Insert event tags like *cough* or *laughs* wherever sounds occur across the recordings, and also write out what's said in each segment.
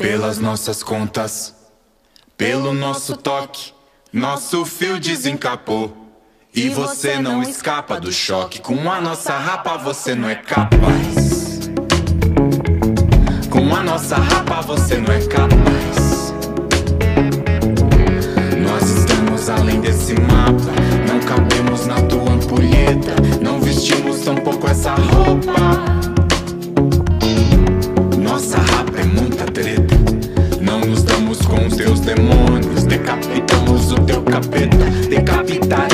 Pelas nossas contas, pelo nosso toque, nosso fio desencapou. E você não escapa do choque. Com a nossa rapa você não é capaz. Com a nossa rapa você não é capaz. Nós estamos além desse mapa. Não cabemos na tua ampulheta. Não vestimos tampouco essa roupa. Decapitamos o teu capeta. Decapitaremos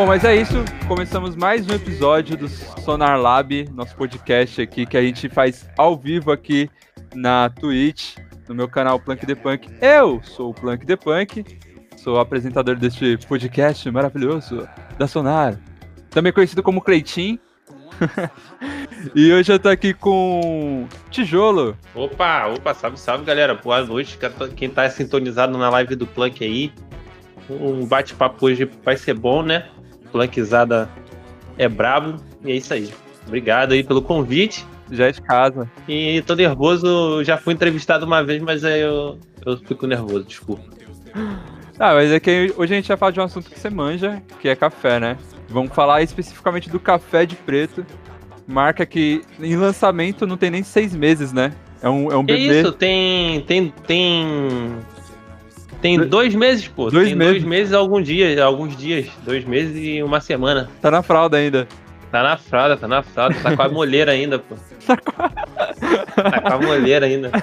Bom, mas é isso. Começamos mais um episódio do Sonar Lab, nosso podcast aqui que a gente faz ao vivo aqui na Twitch, no meu canal Plank the Punk. Eu sou o Plank the Punk, sou apresentador deste podcast maravilhoso da Sonar, também conhecido como Cleitinho. *laughs* e hoje eu tô aqui com Tijolo. Opa, opa, salve, salve galera. Boa noite. Quem tá sintonizado na live do Plunk aí. Um bate-papo hoje vai ser bom, né? Plunkizada é brabo. E é isso aí. Obrigado aí pelo convite. Já é de casa. E tô nervoso, já fui entrevistado uma vez, mas aí eu, eu fico nervoso, desculpa. Ah, mas é que hoje a gente vai falar de um assunto que você manja, que é café, né? Vamos falar especificamente do café de preto. Marca que em lançamento não tem nem seis meses, né? É um, é um bebê. isso? Tem. Tem. Tem. Tem dois meses, pô. Dois tem meses. dois meses, alguns dias, alguns dias. Dois meses e uma semana. Tá na fralda ainda. Tá na fralda, tá na fralda, tá com a moleira ainda, pô. *laughs* Tá com a moleira ainda. *laughs*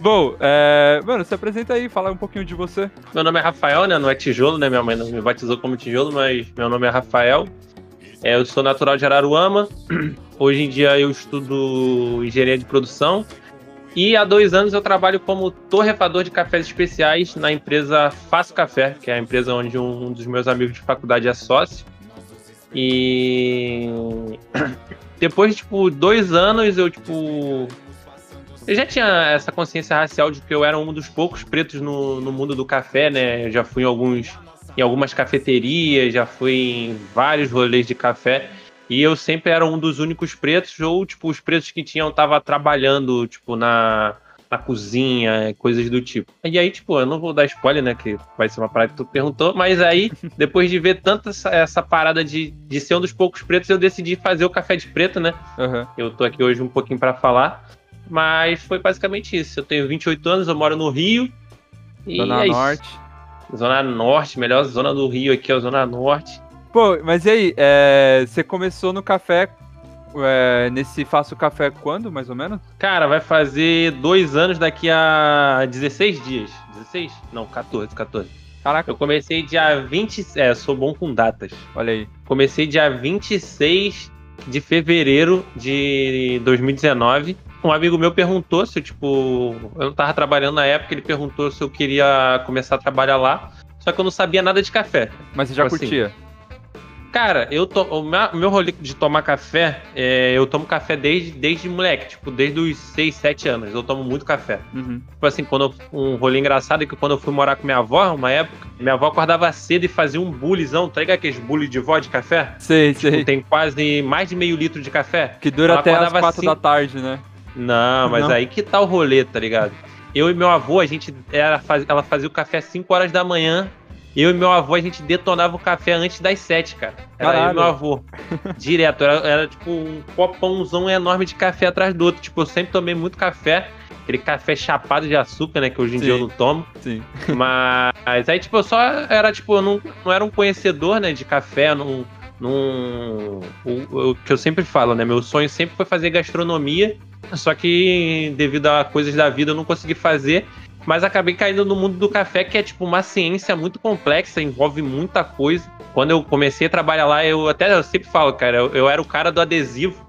Bom, é... mano, se apresenta aí, fala um pouquinho de você. Meu nome é Rafael, né? Não é tijolo, né? Minha mãe não me batizou como tijolo, mas meu nome é Rafael. É, eu sou natural de Araruama. *clears throat* Hoje em dia eu estudo engenharia de produção. E há dois anos eu trabalho como torrefador de cafés especiais na empresa Faço Café, que é a empresa onde um dos meus amigos de faculdade é sócio. E *clears throat* depois de tipo dois anos eu tipo eu já tinha essa consciência racial de que eu era um dos poucos pretos no, no mundo do café, né? Eu já fui em alguns em algumas cafeterias, já fui em vários rolês de café. E eu sempre era um dos únicos pretos, ou tipo, os pretos que tinham tava trabalhando, tipo, na, na cozinha, coisas do tipo. E aí, tipo, eu não vou dar spoiler, né? Que vai ser uma parada que tu perguntou, mas aí, *laughs* depois de ver tanta essa, essa parada de, de ser um dos poucos pretos, eu decidi fazer o café de preto, né? Aham. Eu tô aqui hoje um pouquinho pra falar. Mas foi basicamente isso. Eu tenho 28 anos, eu moro no Rio. Zona é isso. Norte. Zona Norte, melhor zona do Rio aqui é a Zona Norte. Pô, mas e aí, é, você começou no café, é, nesse Faço Café quando, mais ou menos? Cara, vai fazer dois anos daqui a 16 dias. 16? Não, 14, 14. Caraca, Eu comecei dia 20. É, sou bom com datas. olha aí. Comecei dia 26 de fevereiro de 2019. Um amigo meu perguntou se, eu, tipo, eu não tava trabalhando na época, ele perguntou se eu queria começar a trabalhar lá. Só que eu não sabia nada de café. Mas você já Tipo assim, curtia? Cara, eu to... o meu- meu rolê de tomar café, é, eu tomo café desde, desde moleque, tipo, desde os 6, 7 anos. Eu tomo muito café. Uhum. Tipo assim, quando eu- um rolê engraçado é que quando eu fui morar com minha avó, uma época, minha avó acordava cedo e fazia um bullyzão, tá ligado aqueles bully de vó de café? Sei, Tipo, sei. tem quase mais de meio litro de café. Que dura Ela até as acordava quatro assim- da tarde, né? Não, mas Não. aí que tá o rolê, tá ligado? Eu e meu avô, a gente era, faz- ela fazia o café às 5 horas da manhã Eu e meu avô, a gente detonava o café antes das sete, cara. Era Caralho. eu e meu avô. *laughs* Direto. Era, era, tipo um copãozão enorme de café atrás do outro. Tipo, eu sempre tomei muito café. Aquele café chapado de açúcar, né? Que hoje em Sim. dia eu não tomo. Sim. Mas aí, tipo, eu só era, tipo, eu não, não era um conhecedor, né, de café, não. não o, o que eu sempre falo, né? Meu sonho sempre foi fazer gastronomia. Só que devido a coisas da vida eu não consegui fazer. Mas acabei caindo no mundo do café, que é tipo uma ciência muito complexa, envolve muita coisa. Quando eu comecei a trabalhar lá, eu até eu sempre falo, cara, eu, eu era o cara do adesivo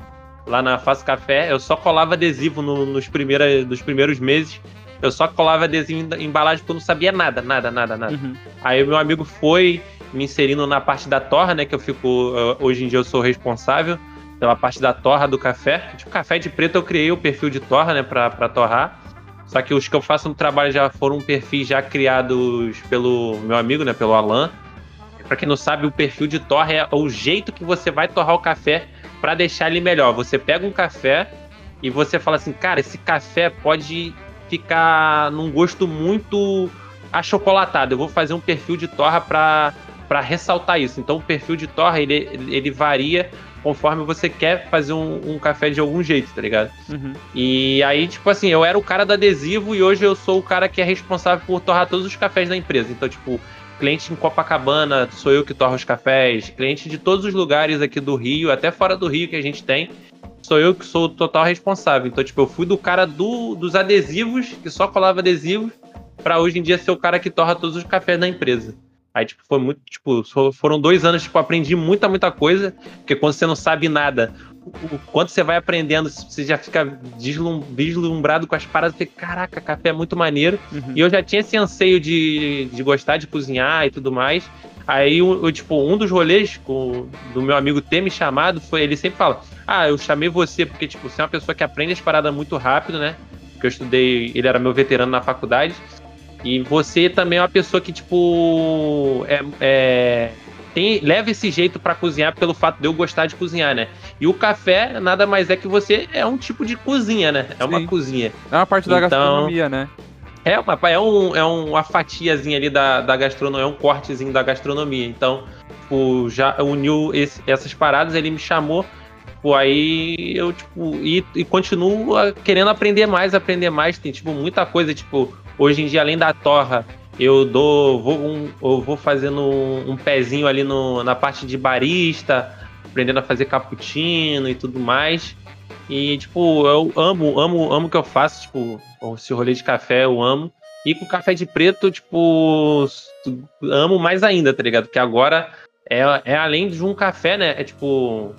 lá na Faço Café. Eu só colava adesivo no- nos, primeira, nos primeiros meses. Eu só colava adesivo em embalagem porque eu não sabia nada, nada, nada, nada. Uhum. Aí o meu amigo foi me inserindo na parte da torra, né? Que eu fico. uh, Hoje em dia eu sou responsável pela parte da torra do café. Tipo, café de preto eu criei o perfil de torra, né? Pra, pra torrar. Só que os que eu faço no trabalho já foram perfis já criados pelo meu amigo, né? Pelo Alan. Pra quem não sabe, o perfil de torra é o jeito que você vai torrar o café pra deixar ele melhor. Você pega um café e você fala assim, cara, esse café pode ficar num gosto muito achocolatado. Eu vou fazer um perfil de torra para ressaltar isso. Então o perfil de torra ele, ele varia conforme você quer fazer um, um café de algum jeito, tá ligado? Uhum. E aí, tipo assim, eu era o cara do adesivo e hoje eu sou o cara que é responsável por torrar todos os cafés da empresa. Então, tipo, cliente em Copacabana, sou eu que torro os cafés, cliente de todos os lugares aqui do Rio, até fora do Rio que a gente tem, sou eu que sou o total responsável. Então, tipo, eu fui do cara do, dos adesivos, que só colava adesivos, pra hoje em dia ser o cara que torra todos os cafés da empresa. Aí, tipo, foi muito, tipo, foram dois anos, tipo, aprendi muita, muita coisa, porque quando você não sabe nada, o quanto você vai aprendendo, você já fica vislumbrado com as paradas, você, caraca, café é muito maneiro. Uhum. E eu já tinha esse anseio de, de gostar de cozinhar e tudo mais. Aí, o- o, tipo, um dos rolês com- do meu amigo ter me chamado foi, ele sempre fala, ah, eu chamei você porque, tipo, você é uma pessoa que aprende as paradas muito rápido, né? Porque eu estudei, ele era meu veterano na faculdade. E você também é uma pessoa que, tipo, é, é- tem, leva esse jeito pra cozinhar pelo fato de eu gostar de cozinhar, né? E o café nada mais é que você é um tipo de cozinha, né? É uma Sim. cozinha. É uma parte da Então- gastronomia, né? É, uma, é, um, é um- uma fatiazinha ali da, da gastronomia, é um cortezinho da gastronomia. Então, tipo, já uniu esse- essas paradas, ele me chamou, pô, aí eu, tipo, e, e continuo querendo aprender mais, aprender mais. Tem, tipo, muita coisa, tipo, hoje em dia, além da torra, eu dou, vou, um, eu vou fazendo um, um pezinho ali no, na parte de barista, aprendendo a fazer cappuccino e tudo mais. E, tipo, eu amo, amo, amo o que eu faço, tipo, esse rolê de café eu amo. E com café de preto, tipo, amo mais ainda, tá ligado? Porque agora é, é além de um café, né? É tipo,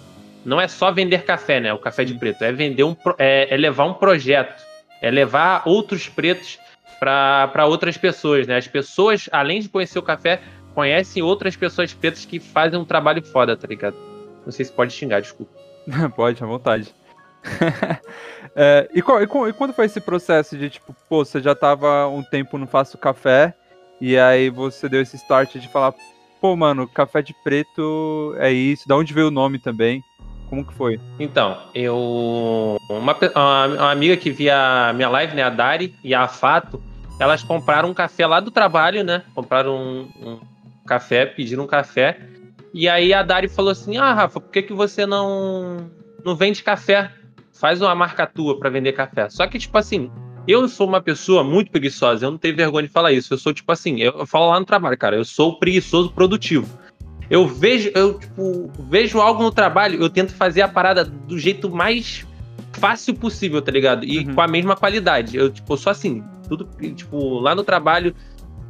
não é só vender café, né? O café de preto, é vender um, é, é levar um projeto, é levar outros pretos para outras pessoas, né? As pessoas, além de conhecer o café, conhecem outras pessoas pretas que fazem um trabalho foda, tá ligado? Não sei se pode xingar, desculpa. *laughs* Pode, à vontade. *laughs* É, e, qual- e qual- e quando foi esse processo de, tipo, pô, você já tava um tempo no Faço Café, e aí você deu esse start de falar, pô, mano, café de preto é isso, da onde veio o nome também? Como que foi? Então, eu. Uma, uma, uma amiga que via a minha live, né? A Dari e a Fato, elas compraram um café lá do trabalho, né? Compraram um, um café, pediram um café. E aí a Dari falou assim: Ah, Rafa, por que, que você não, não vende café? Faz uma marca tua pra vender café. Só que, tipo assim, eu sou uma pessoa muito preguiçosa, eu não tenho vergonha de falar isso. Eu sou, tipo assim, eu, eu falo lá no trabalho, cara, eu sou preguiçoso produtivo. Eu vejo, eu, tipo, vejo algo no trabalho, eu tento fazer a parada do jeito mais fácil possível, tá ligado? E Uhum. com a mesma qualidade. Eu, tipo, sou assim, tudo, tipo, lá no trabalho,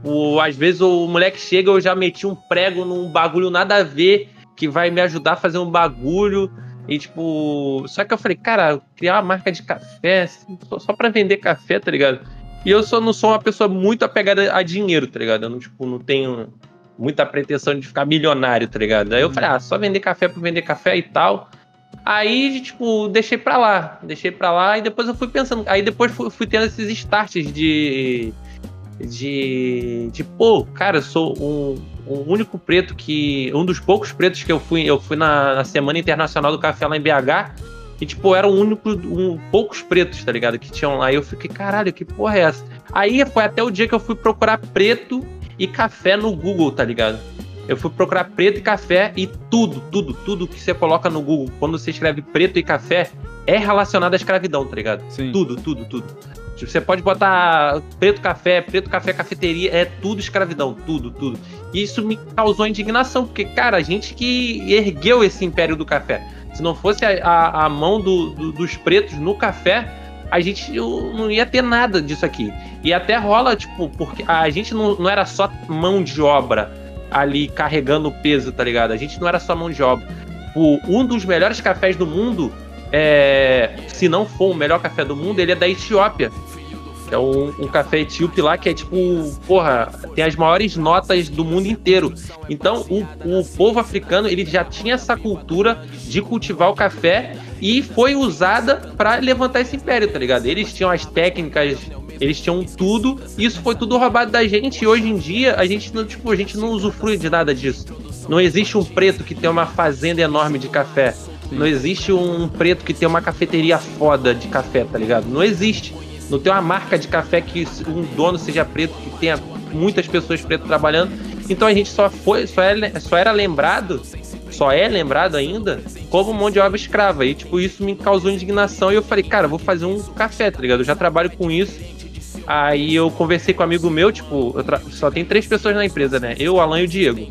o, às vezes o moleque chega, eu já meti um prego num bagulho nada a ver, que vai me ajudar a fazer um bagulho. E, tipo, só que eu falei, cara, criar uma marca de café, assim, só, só pra vender café, tá ligado? E eu só não sou uma pessoa muito apegada a dinheiro, tá ligado? Eu não, tipo, não tenho muita pretensão de ficar milionário, tá ligado? Aí eu falei, ah, só vender café por vender café e tal. Aí, tipo, deixei pra lá. Deixei pra lá e depois eu fui pensando. Aí depois fui, fui tendo esses starts de. De. De, pô, cara, eu sou um, um único preto que. Um dos poucos pretos que eu fui. Eu fui na, na Semana Internacional do Café lá em BH. E, tipo, era o único. Um, poucos pretos, tá ligado? Que tinham lá. E eu fiquei, caralho, que porra é essa? Aí foi até o dia que eu fui procurar preto e café no Google, tá ligado? Eu fui procurar preto e café e tudo, tudo, tudo que você coloca no Google, quando você escreve preto e café, é relacionado à escravidão, tá ligado? Sim. Tudo, tudo, tudo. Tipo, você pode botar preto café, preto café cafeteria, é tudo escravidão, tudo, tudo. E isso me causou indignação, porque, cara, a gente que ergueu esse império do café. Se não fosse a, a, a mão do, do, dos pretos no café, a gente não ia ter nada disso aqui. E até rola, tipo, porque a gente não, não era só mão de obra ali carregando o peso, tá ligado? A gente não era só mão de obra. O, um dos melhores cafés do mundo, é, se não for o melhor café do mundo, ele é da Etiópia. É um, um, café etíope lá que é tipo, porra, tem as maiores notas do mundo inteiro. Então, o, o povo africano, ele já tinha essa cultura de cultivar o café e foi usada para levantar esse império, tá ligado? Eles tinham as técnicas, eles tinham tudo, isso foi tudo roubado da gente, e hoje em dia a gente não, tipo, a gente não usufrui de nada disso. Não existe um preto que tem uma fazenda enorme de café. Não existe um preto que tem uma cafeteria foda de café, tá ligado? Não existe. Não tem uma marca de café que um dono seja preto, que tenha muitas pessoas pretas trabalhando. Então a gente só foi, só, é, só era lembrado, só é lembrado ainda como mão de obra escrava. E tipo, isso me causou indignação e eu falei, cara, vou fazer um café, tá ligado? Eu já trabalho com isso. Aí eu conversei com um amigo meu, tipo, só tem três pessoas na empresa, né? Eu, o Alan e o Diego.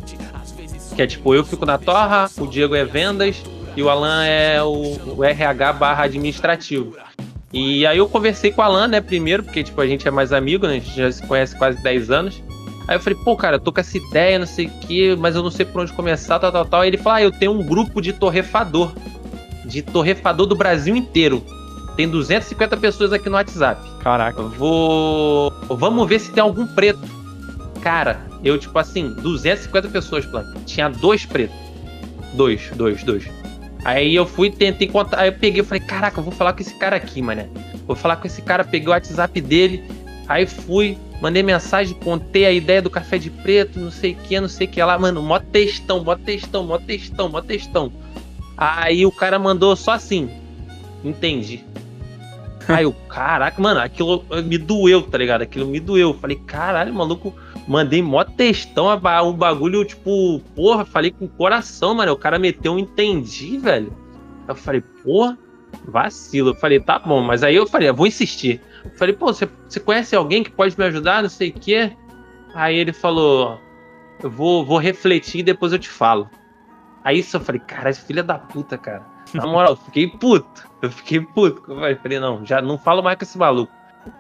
Que é tipo, eu fico na torra, o Diego é vendas e o Alan é o, o RH barra administrativo. E aí eu conversei com o Alan, né, primeiro, porque, tipo, a gente é mais amigo, né, a gente já se conhece quase 10 anos. Aí eu falei, pô, cara, eu tô com essa ideia, não sei o quê, mas eu não sei por onde começar, tal, tal, tal. Aí ele falou, ah, eu tenho um grupo de torrefador. De torrefador do Brasil inteiro. Tem 250 pessoas aqui no WhatsApp. Caraca. Vou. Vamos ver se tem algum preto. Cara, eu, tipo assim, 250 pessoas, plano. Tinha dois pretos. Dois, dois, dois. Aí eu fui, tentei encontrar. Aí eu peguei, eu falei, caraca, eu vou falar com esse cara aqui, mané. Vou falar com esse cara, peguei o WhatsApp dele. Aí fui, mandei mensagem, contei a ideia do café de preto, não sei o que, não sei o que lá. Mano, mó textão, mó textão, mó textão, mó textão. Aí o cara mandou só assim. Entendi. Aí eu, caraca, mano, aquilo me doeu, tá ligado? Aquilo me doeu. Falei, caralho, maluco Mandei mó textão, um bagulho, tipo, porra, falei com o coração, mano. O cara meteu entendi, velho. Eu falei, porra, vacilo. Eu falei, tá bom, mas aí eu falei, eu vou insistir. Eu falei, pô, você, você conhece alguém que pode me ajudar? Não sei o quê. Aí ele falou, eu vou, vou refletir e depois eu te falo. Aí isso eu falei, cara, esse filho da puta, cara. Na moral, eu fiquei puto. Eu fiquei puto. Eu falei, não, já não falo mais com esse maluco.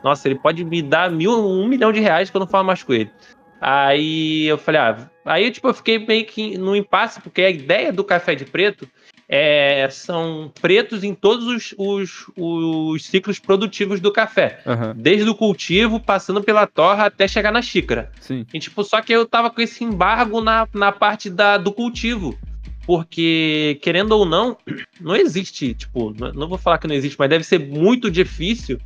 Nossa, ele pode me dar mil, um milhão de reais que eu não falo mais com ele. Aí eu falei, ah, aí tipo, eu fiquei meio que no impasse, porque a ideia do café de preto é, são pretos em todos os, os, os ciclos produtivos do café. Uhum. Desde o cultivo, passando pela torra até chegar na xícara. Sim. E, tipo, só que eu tava com esse embargo na, na parte da, do cultivo. Porque, querendo ou não, *clears throat* não existe, tipo, não vou falar que não existe, mas deve ser muito difícil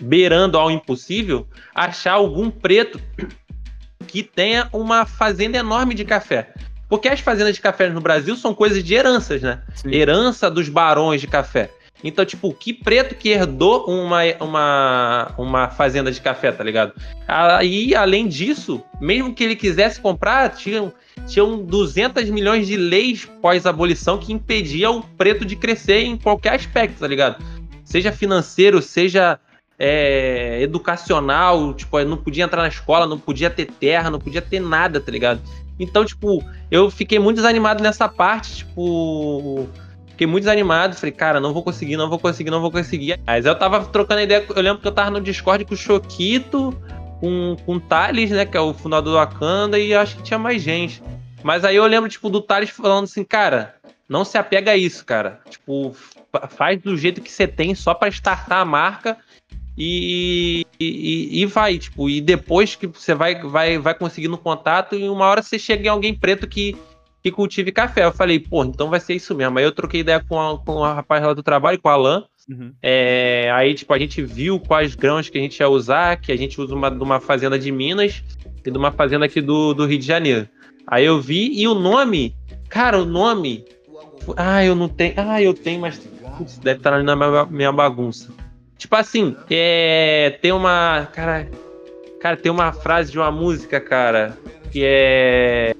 beirando ao impossível, achar algum preto *clears throat* que tenha uma fazenda enorme de café. Porque as fazendas de café no Brasil são coisas de heranças, né? Sim. Herança dos barões de café. Então, tipo, que preto que herdou uma, uma, uma fazenda de café, tá ligado? Aí, além disso, mesmo que ele quisesse comprar, tinham, tinham 200 milhões de leis pós-abolição que impediam o preto de crescer em qualquer aspecto, tá ligado? Seja financeiro, seja é, educacional, tipo, não podia entrar na escola, não podia ter terra, não podia ter nada, tá ligado? Então, tipo, eu fiquei muito desanimado nessa parte, tipo. Fiquei muito desanimado, falei, cara, não vou conseguir, não vou conseguir, não vou conseguir. Mas eu tava trocando ideia, eu lembro que eu tava no Discord com o Choquito, com, com o Thales, né, que é o fundador do Wakanda, e acho que tinha mais gente. Mas aí eu lembro, tipo, do Thales falando assim, cara, não se apega a isso, cara. Tipo, faz do jeito que você tem só para startar a marca e, e, e, vai, tipo, e depois que você vai, vai, vai conseguindo contato, e uma hora você chega em alguém preto que, que cultive café. Eu falei, pô, então vai ser isso mesmo. Aí eu troquei ideia com a, com a rapaz lá do trabalho, com o Alan. Uhum. É, aí, tipo, a gente viu quais grãos que a gente ia usar, que a gente usa uma, de uma fazenda de Minas e de uma fazenda aqui do, do Rio de Janeiro. Aí eu vi, e o nome, cara, o nome. Ah, eu não tenho. Ah, eu tenho, mas deve estar ali na minha, minha bagunça. Tipo assim, é, tem uma. Cara. Cara, tem uma frase de uma música, cara, que é.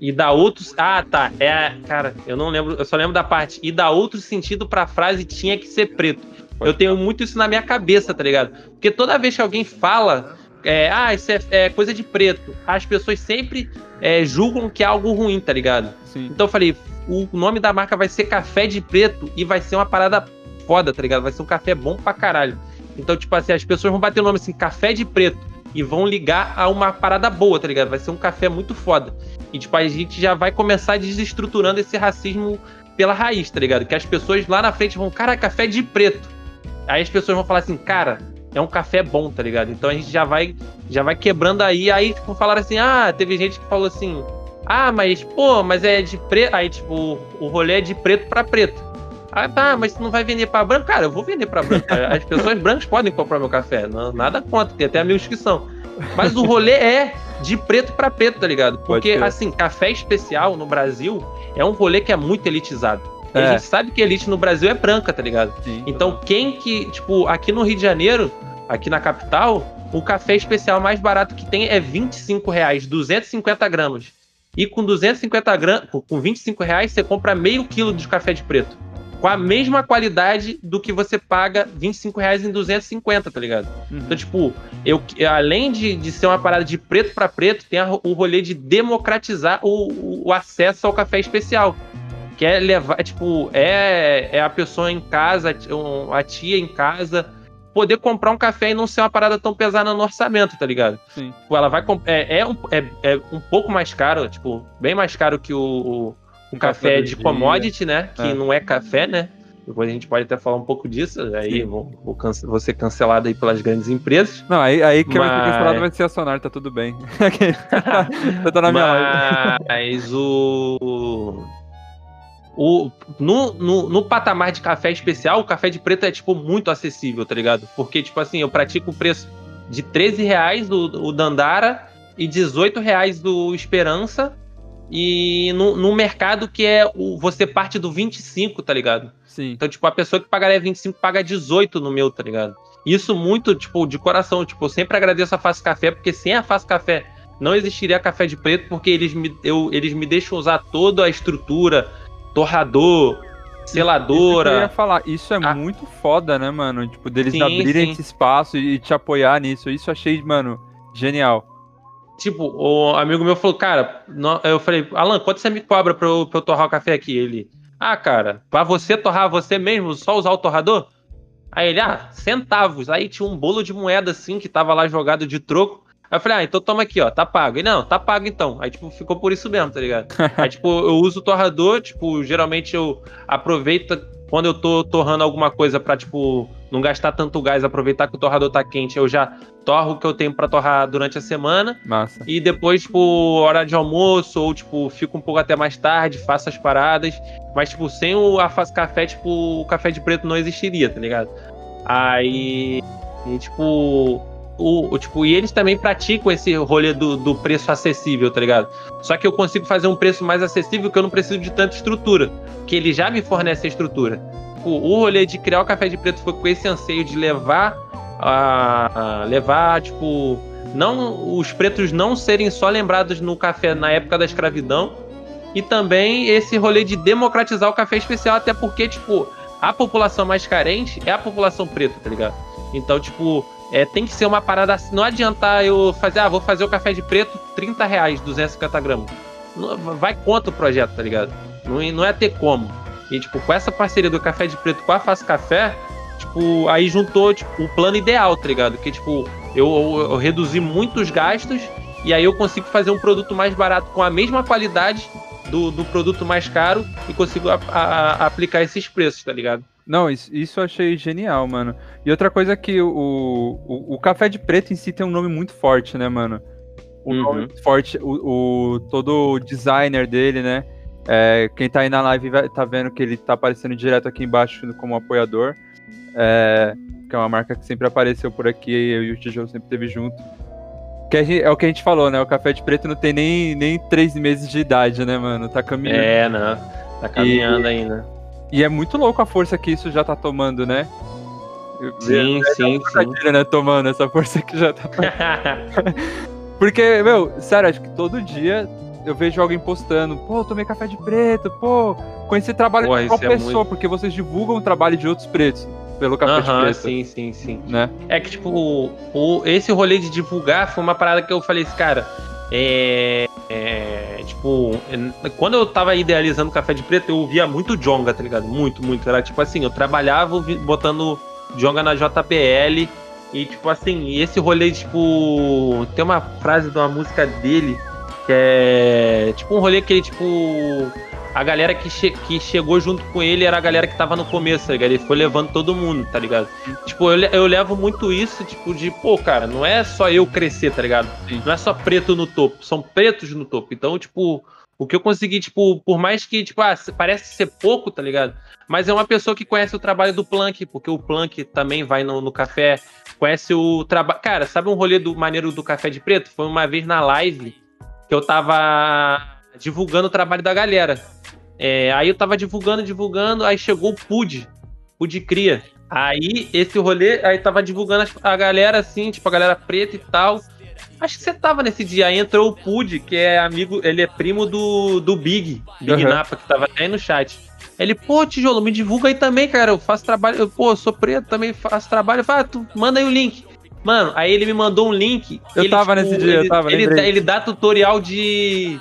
E dá outros. Ah, tá. É. a- Cara, eu não lembro. Eu só lembro da parte. E dá outro sentido pra frase tinha que ser preto. Eu tenho muito isso na minha cabeça, tá ligado? Porque toda vez que alguém fala. é, ah, isso é, é coisa de preto. As pessoas sempre é, julgam que é algo ruim, tá ligado? Sim. Então eu falei, o nome da marca vai ser Café de Preto e vai ser uma parada foda, tá ligado? Vai ser um café bom pra caralho. Então, tipo assim, as pessoas vão bater o nome assim, Café de Preto, e vão ligar a uma parada boa, tá ligado? Vai ser um café muito foda. E, tipo, a gente já vai começar desestruturando esse racismo pela raiz, tá ligado? Que as pessoas lá na frente vão, cara, café de preto. Aí as pessoas vão falar assim, cara, é um café bom, tá ligado? Então a gente já vai, já vai quebrando aí. Aí, tipo, falaram assim, ah, teve gente que falou assim, ah, mas, pô, mas é de preto. Aí, tipo, o rolê é de preto pra preto. Ah, tá, mas tu não vai vender pra branco? Cara, eu vou vender pra branco. As pessoas brancas podem comprar meu café. Não, nada contra, tem até amigos que são. Mas o rolê é de preto pra preto, tá ligado? Porque, assim, café especial no Brasil é um rolê que é muito elitizado. E É. a gente sabe que elite no Brasil é branca, tá ligado? Sim. Então, quem que, tipo, aqui no Rio de Janeiro, aqui na capital, o café especial mais barato que tem é 25 reais, 250 gramas. E com 250 gramas, com 25 reais, você compra meio quilo de café de preto. Com a mesma qualidade do que você paga 25 reais em 250, tá ligado? Uhum. Então, tipo, eu, além de, de ser uma parada de preto para preto, tem a- o rolê de democratizar o, o- acesso ao café especial. Que é levar, é, tipo, é, é a pessoa em casa, a ti- a tia em casa, poder comprar um café e não ser uma parada tão pesada no orçamento, tá ligado? Sim. Tipo, ela vai é, é, um, é, é um pouco mais caro, tipo, bem mais caro que o, o, o café café do de dia. commodity, né? Que É. não é café, né? Depois a gente pode até falar um pouco disso, aí vou, vou, cance- vou ser cancelado aí pelas grandes empresas. Não, aí, aí que vai ser Mas- cancelado vai ser a Sonar, tá tudo bem. *laughs* Eu tô na minha live. Mas o. O, no, no, no patamar de café especial, o café de preto é, tipo, muito acessível, tá ligado? Porque, tipo assim, eu pratico o preço de 13 reais do, o Dandara e 18 reais do Esperança. E no, no mercado que é o, você parte do 25, tá ligado? Sim. Então, tipo, a pessoa que pagaria 25 paga 18 no meu, tá ligado? Isso muito, tipo, de coração. Tipo, eu sempre agradeço a Face Café, porque sem a Face Café não existiria café de preto, porque eles me, eu, eles me deixam usar toda a estrutura, torrador, Isso que eu ia seladora. falar, isso é Ah. muito foda, né, mano? Tipo, deles Sim, abrirem sim. esse espaço e te apoiar nisso. Isso eu achei, mano, genial. Tipo, o amigo meu falou, cara, nó- eu falei, Alan, quanto você me cobra pra eu, pra eu torrar o café aqui? Ele, ah, cara, pra você torrar você mesmo, só usar o torrador? Aí ele, ah, centavos. Aí tinha um bolo de moeda assim que tava lá jogado de troco. Aí eu falei, ah, então toma aqui, ó, tá pago. Ele, não, tá pago então. Aí, tipo, ficou por isso mesmo, tá ligado? *laughs* Aí, tipo, eu uso o torrador, tipo, geralmente eu aproveito quando eu tô torrando alguma coisa pra, tipo, não gastar tanto gás, aproveitar que o torrador tá quente, eu já torro o que eu tenho pra torrar durante a semana. Massa. E depois, tipo, hora de almoço, ou, tipo, fico um pouco até mais tarde, faço as paradas. Mas, tipo, sem o Café, tipo, o café de preto não existiria, tá ligado? Aí, e, tipo, o, o- tipo, e eles também praticam esse rolê do, do preço acessível, tá ligado? Só que eu consigo fazer um preço mais acessível que eu não preciso de tanta estrutura, que ele já me fornece a estrutura. Tipo, o rolê de criar o café de preto foi com esse anseio de levar a, a levar, tipo, não os pretos não serem só lembrados no café na época da escravidão e também esse rolê de democratizar o café especial até porque tipo a população mais carente é a população preta tá ligado então tipo é, tem que ser uma parada assim não adiantar eu fazer ah vou fazer o café de preto 30 reais 250 gramas. Vai contra o projeto tá ligado? Não, não é ter como. E tipo com essa parceria do café de preto com a Faz Café tipo aí juntou tipo, o plano ideal tá ligado? Que tipo eu, eu, eu reduzi muitos gastos e aí eu consigo fazer um produto mais barato com a mesma qualidade do, do produto mais caro e consigo a- a- a- aplicar esses preços, tá ligado? Não, isso, isso eu achei genial, mano. E outra coisa que o, o, o café de preto em si tem um nome muito forte, né, mano? O Uhum. nome forte, o, o- todo o designer dele, né? É, quem tá aí na live vai- tá vendo que ele tá aparecendo direto aqui embaixo como apoiador. É, que é uma marca que sempre apareceu por aqui, eu e o Tijolo sempre teve junto. Que gente- é o que a gente falou, né? O café de preto não tem nem, nem três meses de idade, né, mano? Tá caminhando. É, né? Tá caminhando ainda. E é muito louco a força que isso já tá tomando, né? Sim, sim, sim. Né, tomando essa força que já tá. *laughs* Porque, meu, sério, acho que todo dia eu vejo alguém postando, pô, tomei café de preto, pô, conheci trabalho Porra, de qual pessoa, é muito... porque vocês divulgam o trabalho de outros pretos pelo café uh -huh, de preto. Sim, sim, sim. Né? É que, tipo, o, o, esse rolê de divulgar foi uma parada que eu falei assim, cara, é, é, tipo, quando eu tava idealizando café de preto, eu ouvia muito Jonga, tá ligado? Muito, muito. Era tipo assim, eu trabalhava botando Jonga na JPL e tipo assim, esse rolê, tipo, tem uma frase de uma música dele que é tipo um rolê que ele, tipo, a galera que, che que chegou junto com ele era a galera que tava no começo, tá ligado? Ele foi levando todo mundo, tá ligado? Tipo, eu, eu levo muito isso, tipo, de, pô, cara, não é só eu crescer, tá ligado? Não é só preto no topo, são pretos no topo. Então, tipo, o que eu consegui, tipo, por mais que, tipo, ah, parece ser pouco, tá ligado? Mas é uma pessoa que conhece o trabalho do Plank, porque o Plank também vai no, no café, conhece o trabalho. Cara, sabe um rolê do maneiro do café de preto? Foi uma vez na live que eu tava divulgando o trabalho da galera. É, aí eu tava divulgando, divulgando, aí chegou o PUD, PUD Cria. Aí esse rolê, aí tava divulgando a galera assim, tipo a galera preta e tal. Acho que você tava nesse dia. Aí entrou o Pud, que é amigo, ele é primo do, do Big, Big uhum. Napa, que tava até aí no chat. Ele, pô, Tijolo, me divulga aí também, cara. Eu faço trabalho. Eu, pô, eu sou preto, também faço trabalho. Fala, ah, tu manda aí o link. Mano, aí ele me mandou um link. Eu ele, tava tipo, nesse dia, ele, eu tava. Ele, ele dá tutorial de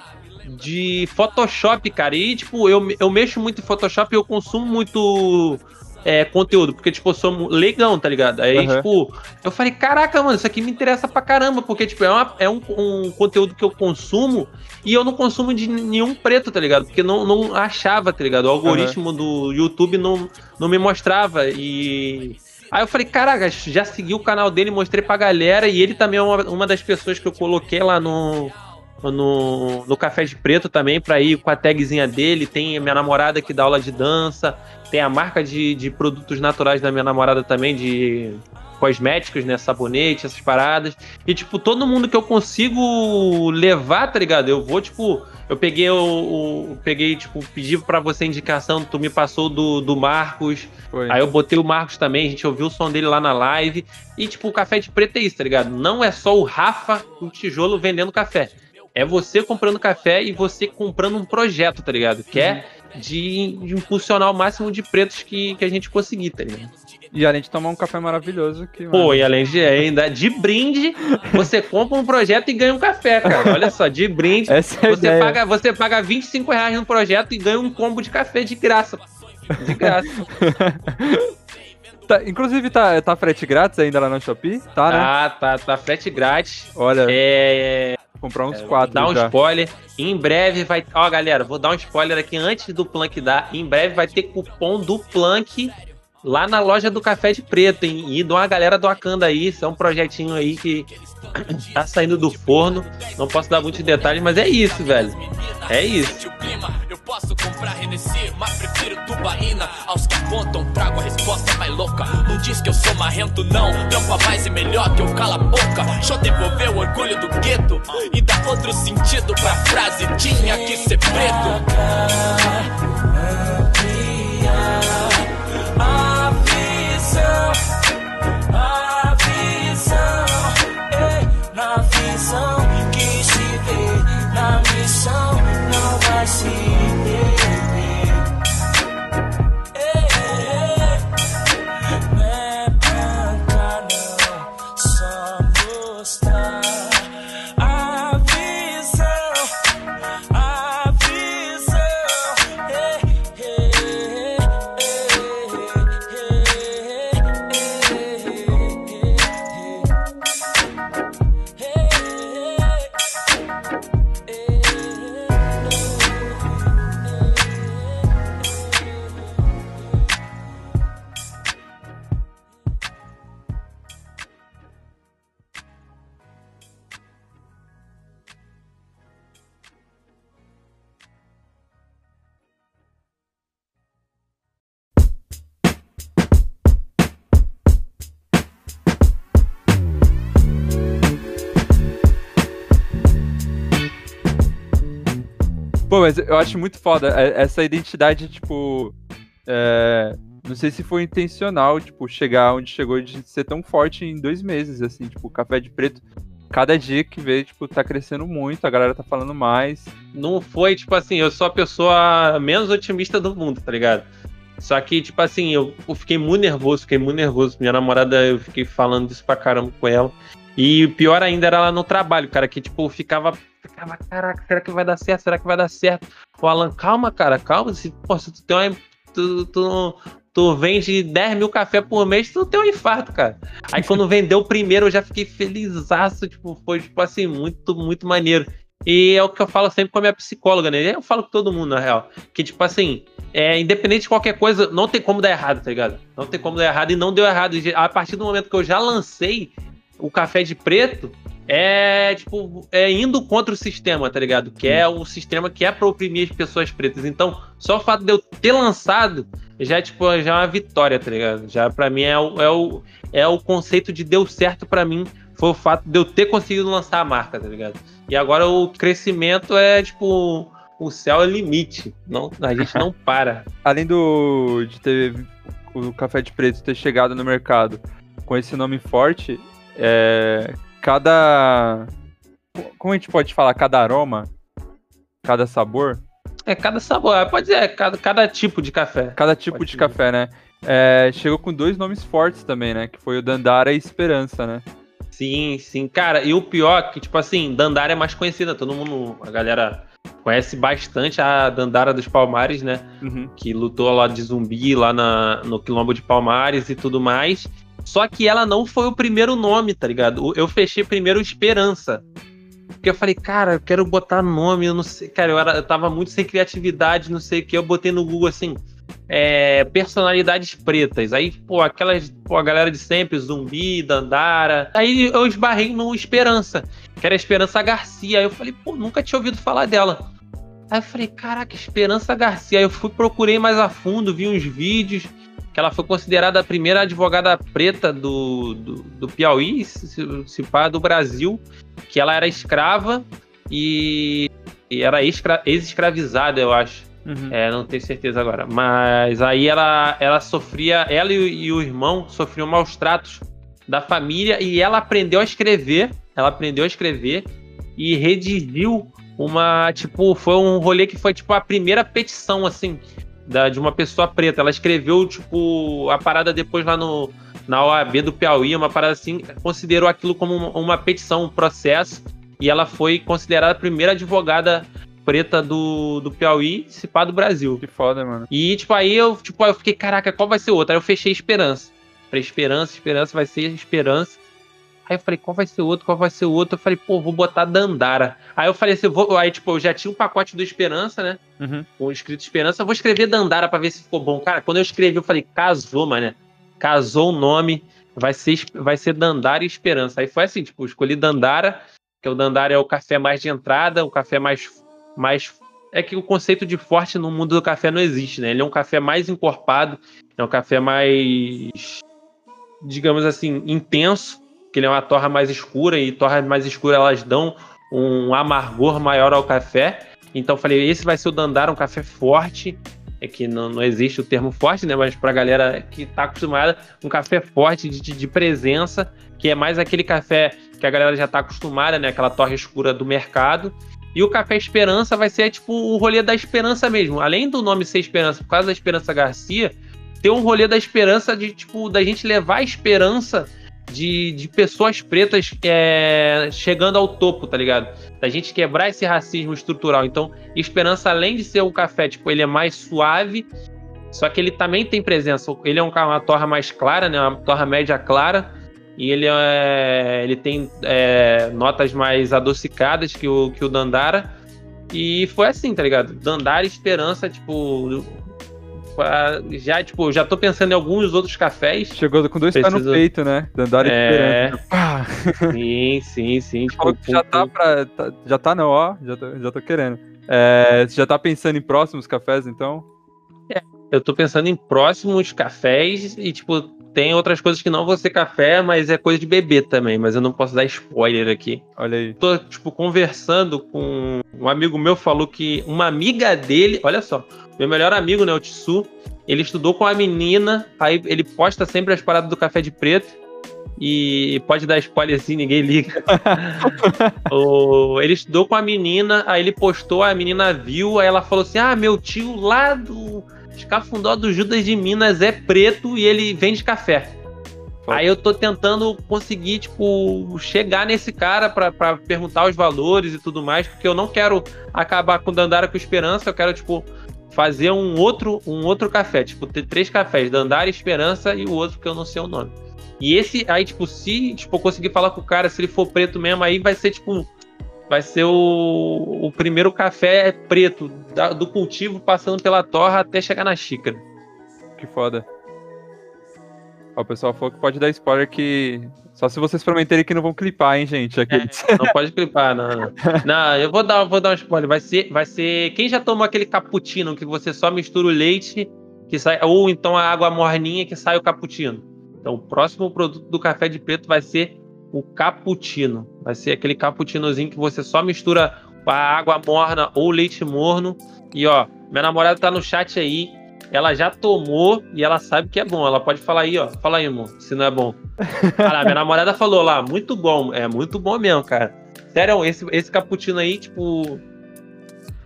de Photoshop, cara. E, tipo, eu, eu mexo muito em Photoshop e eu consumo muito é, conteúdo, porque, tipo, eu sou legal, tá ligado? Aí, uhum. tipo, eu falei, caraca, mano, isso aqui me interessa pra caramba, porque, tipo, é, uma, é um, um, conteúdo que eu consumo e eu não consumo de nenhum preto, tá ligado? Porque não, não achava, tá ligado? O algoritmo uhum. do YouTube não, não me mostrava e. Aí eu falei, caraca, já segui o canal dele, mostrei pra galera, e ele também é uma, uma das pessoas que eu coloquei lá no, no, no Café de Preto também, para ir com a tagzinha dele. Tem a minha namorada que dá aula de dança. Tem a marca de, de produtos naturais da minha namorada também, de cosméticos, né? Sabonete, essas paradas. E, tipo, todo mundo que eu consigo levar, tá ligado? Eu vou, tipo. Eu peguei o. o peguei, tipo, pedi para você indicação, tu me passou do, do Marcos. Foi. Aí eu botei o Marcos também, a gente ouviu o som dele lá na live. E, tipo, o café de preto é isso, tá ligado? Não é só o Rafa, o tijolo vendendo café. É você comprando café e você comprando um projeto, tá ligado? Que é de, de impulsionar o máximo de pretos que, que a gente conseguir, tá ligado? E além de tomar um café maravilhoso. Que, Pô, e além de ainda de brinde, você compra um projeto e ganha um café, cara. Olha só, de brinde. Essa é você, paga, você paga 25 reais no projeto e ganha um combo de café de graça. De graça. *laughs* Tá, inclusive, tá, tá frete grátis ainda lá na Shopee? Tá, né? Ah, tá, tá frete grátis. Olha. É. Comprar uns é, quatro. Dá um já. spoiler. Em breve vai. Ó, galera, vou dar um spoiler aqui antes do Plank dar. Em breve vai ter cupom do Plank lá na loja do Café de Preto, hein? E de uma galera do Akanda aí. Isso é um projetinho aí que *clears throat* tá saindo do forno. Não posso dar muitos detalhes, mas é isso, velho. É isso. Eu posso comprar mas prefiro tubaína. Aos que trago a resposta mais louca. Não diz que eu sou marrento, não. Trampa mais e melhor que eu cala a boca. Deixa eu devolver o orgulho do gueto e dar outro sentido pra frase. Tinha que ser preto. Mas eu acho muito foda essa identidade, tipo. É, Não sei se foi intencional, tipo, chegar onde chegou de ser tão forte em dois meses, assim, tipo, café de preto. Cada dia que vê, tipo, tá crescendo muito, a galera tá falando mais. Não foi, tipo assim, eu sou a pessoa menos otimista do mundo, tá ligado? Só que, tipo assim, eu, eu fiquei muito nervoso, fiquei muito nervoso. Minha namorada, eu fiquei falando disso pra caramba com ela. E pior ainda era lá no trabalho, cara, que tipo, ficava, ficava, caraca, será que vai dar certo? Será que vai dar certo? O Alan, calma, cara, calma. Se, pô, se tu tem uma. Tu, tu, tu vende 10 mil café por mês, tu tem um infarto, cara. Aí quando *laughs* vendeu o primeiro, eu já fiquei felizaço, tipo, foi, tipo assim, muito, muito maneiro. E é o que eu falo sempre com a minha psicóloga, né? Eu falo com todo mundo, na real. Que, tipo assim, é, independente de qualquer coisa, não tem como dar errado, tá ligado? Não tem como dar errado e não deu errado. A partir do momento que eu já lancei o café de preto, é tipo, é indo contra o sistema, tá ligado? Que é o sistema que é pra oprimir as pessoas pretas. Então, só o fato de eu ter lançado já, tipo, já é uma vitória, tá ligado? Já para mim é o, é, o, é o conceito de deu certo para mim. Foi o fato de eu ter conseguido lançar a marca, tá ligado? E agora o crescimento é, tipo, o céu é limite. Não, a gente não *laughs* para. Além do de ter o café de preto ter chegado no mercado com esse nome forte, é, cada. Como a gente pode falar? Cada aroma? Cada sabor? É, cada sabor. É, pode ser, cada, cada tipo de café. Cada tipo pode de café, né? É, chegou com dois nomes fortes também, né? Que foi o Dandara e Esperança, né? Sim, sim. Cara, e o pior é que, tipo assim, Dandara é mais conhecida. Todo mundo, a galera conhece bastante a Dandara dos Palmares, né? Uhum. Que lutou lá de zumbi lá na, no Quilombo de Palmares e tudo mais. Só que ela não foi o primeiro nome, tá ligado? Eu fechei primeiro Esperança. Porque eu falei, cara, eu quero botar nome, eu não sei. Cara, eu, era, eu tava muito sem criatividade, não sei o que. Eu botei no Google assim. É, personalidades pretas. Aí, pô, aquelas, pô, a galera de sempre, Zumbi, Dandara. Aí eu esbarrei no Esperança, que era Esperança Garcia. Aí eu falei, pô, nunca tinha ouvido falar dela. Aí eu falei, caraca, Esperança Garcia. Aí eu fui, procurei mais a fundo, vi uns vídeos que ela foi considerada a primeira advogada preta do, do, do Piauí, se, se pá, do Brasil, que ela era escrava e, e era ex-escravizada, eu acho. Uhum. É, não tenho certeza agora. Mas aí ela, ela sofria, ela e, e o irmão sofriam maus tratos da família e ela aprendeu a escrever. Ela aprendeu a escrever e redigiu uma, tipo, foi um rolê que foi tipo a primeira petição assim da, de uma pessoa preta. Ela escreveu, tipo, a parada depois lá no, na OAB do Piauí, uma parada assim, considerou aquilo como uma, uma petição, um processo, e ela foi considerada a primeira advogada preta do, do Piauí, se pá do Brasil. Que foda, mano. E, tipo, aí eu, tipo, eu fiquei, caraca, qual vai ser outra? Aí eu fechei Esperança. Falei, Esperança, Esperança, vai ser Esperança. Aí eu falei, qual vai ser o outro? Qual vai ser o outro? Eu falei, pô, vou botar Dandara. Aí eu falei assim, vou... aí tipo, eu já tinha um pacote do Esperança, né? Uhum. Com escrito Esperança, eu vou escrever Dandara para ver se ficou bom. Cara, quando eu escrevi, eu falei, casou, mano. Casou o nome, vai ser, vai ser Dandara e Esperança. Aí foi assim, tipo, escolhi Dandara, que o Dandara é o café mais de entrada, o café mais, mais é que o conceito de forte no mundo do café não existe, né? Ele é um café mais encorpado, é um café mais, digamos assim, intenso que ele é uma torra mais escura e torras mais escuras elas dão um amargor maior ao café. Então falei, esse vai ser o Dandara, um café forte. É que não, não existe o termo forte, né? Mas pra galera que tá acostumada, um café forte de, de presença, que é mais aquele café que a galera já tá acostumada, né? Aquela torre escura do mercado. E o Café Esperança vai ser tipo o rolê da esperança mesmo. Além do nome ser Esperança, por causa da Esperança Garcia, ter um rolê da esperança de, tipo, da gente levar a esperança de, de pessoas pretas é, chegando ao topo, tá ligado? Da gente quebrar esse racismo estrutural. Então, Esperança, além de ser o café, tipo, ele é mais suave, só que ele também tem presença. Ele é um, uma torra mais clara, né? Uma torra média clara. E ele, é, ele tem é, notas mais adocicadas que o, que o Dandara. E foi assim, tá ligado? Dandara e Esperança, tipo, já, tipo, já tô pensando em alguns outros cafés. Chegou com dois Preciso... pés no peito, né? Dandara é... Sim, sim, sim. Tipo, já tá pra. Tá, já tá não, ó. Já tô, já tô querendo. É, você já tá pensando em próximos cafés, então? É, eu tô pensando em próximos cafés e, tipo, tem outras coisas que não vão ser café, mas é coisa de bebê também, mas eu não posso dar spoiler aqui. Olha aí. Tô, tipo, conversando com um amigo meu, falou que uma amiga dele, olha só, meu melhor amigo, né, o Tissu, Ele estudou com a menina, aí ele posta sempre as paradas do café de preto. E pode dar spoiler assim, ninguém liga. *laughs* o, ele estudou com a menina, aí ele postou, a menina viu, aí ela falou assim: Ah, meu tio lá do Escafundó do Judas de Minas é preto e ele vende café. Aí eu tô tentando conseguir, tipo, chegar nesse cara para perguntar os valores e tudo mais, porque eu não quero acabar com Dandara com Esperança, eu quero, tipo, fazer um outro, um outro café, tipo, ter três cafés, Dandara, Esperança e o outro que eu não sei o nome. E esse, aí, tipo, se tipo, conseguir falar com o cara, se ele for preto mesmo, aí vai ser, tipo, vai ser o, o primeiro café preto da, do cultivo passando pela torra até chegar na xícara. Que foda. O pessoal falou que pode dar spoiler que. Só se vocês prometerem que não vão clipar, hein, gente? É, não pode clipar, não, não. Não, eu vou dar, vou dar um spoiler. Vai ser, vai ser. Quem já tomou aquele cappuccino que você só mistura o leite que sai, ou então a água morninha que sai o cappuccino. Então, o próximo produto do café de preto vai ser o cappuccino. Vai ser aquele cappuccinozinho que você só mistura a água morna ou leite morno. E ó, minha namorada tá no chat aí. Ela já tomou e ela sabe que é bom. Ela pode falar aí, ó. Fala aí, amor, se não é bom. Cara, minha namorada falou lá, muito bom. É muito bom mesmo, cara. Sério, esse, esse cappuccino aí, tipo.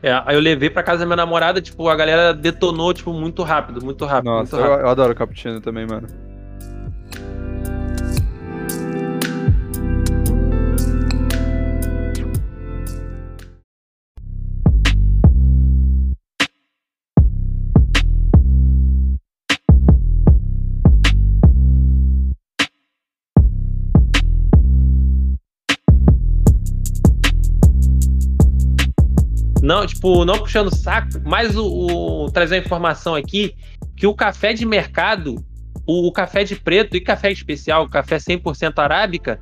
É, aí eu levei pra casa da minha namorada, tipo, a galera detonou, tipo, muito rápido, muito rápido. Nossa, muito rápido. Eu, eu adoro cappuccino também, mano. Não, tipo, não puxando saco, mas o, o trazer a informação aqui que o café de mercado, o, o café de preto e café especial, o café 100% arábica,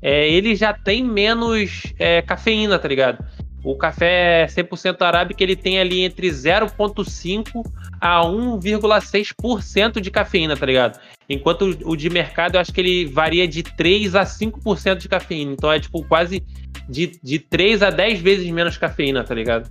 é, ele já tem menos é, cafeína, tá ligado? O café 100% arábica ele tem ali entre 0,5 a 1,6% de cafeína, tá ligado? Enquanto o, o de mercado eu acho que ele varia de 3 a 5% de cafeína. Então é tipo quase de, de 3 a 10 vezes menos cafeína, tá ligado?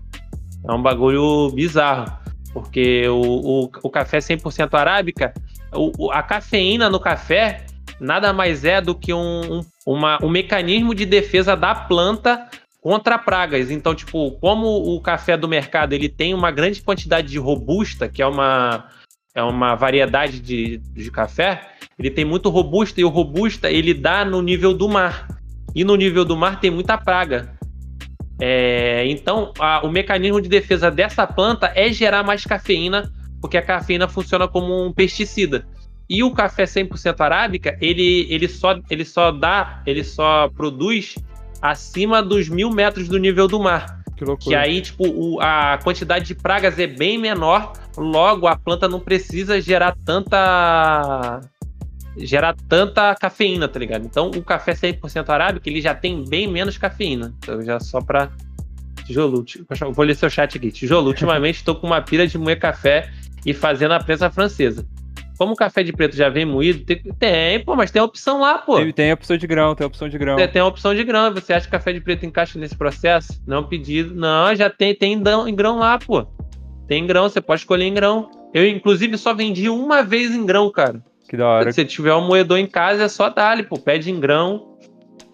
É um bagulho bizarro. Porque o, o, o café 100% arábica, o, a cafeína no café nada mais é do que um, um, uma, um mecanismo de defesa da planta contra pragas. Então, tipo, como o café do mercado ele tem uma grande quantidade de robusta, que é uma, é uma variedade de, de café, ele tem muito robusta e o robusta ele dá no nível do mar. E no nível do mar tem muita praga. É, então, a, o mecanismo de defesa dessa planta é gerar mais cafeína, porque a cafeína funciona como um pesticida. E o café 100% arábica, ele, ele, só, ele só dá, ele só produz acima dos mil metros do nível do mar. Que loucura. Que aí, tipo, o, a quantidade de pragas é bem menor, logo a planta não precisa gerar tanta gerar tanta cafeína, tá ligado? Então, o café 100% arábica, ele já tem bem menos cafeína. Então, já só pra... Tijolo, vou ler seu chat aqui. Tijolo, *laughs* ultimamente estou com uma pira de moer café e fazendo a prensa francesa. Como o café de preto já vem moído, tem, tem pô, mas tem a opção lá, pô. Tem, tem a opção de grão, tem a opção de grão. Tem, tem a opção de grão. Você acha que café de preto encaixa nesse processo? Não pedido. Não, já tem, tem em grão lá, pô. Tem em grão, você pode escolher em grão. Eu, inclusive, só vendi uma vez em grão, cara. Que da hora. Se tiver um moedor em casa, é só dar pô. Pede em grão.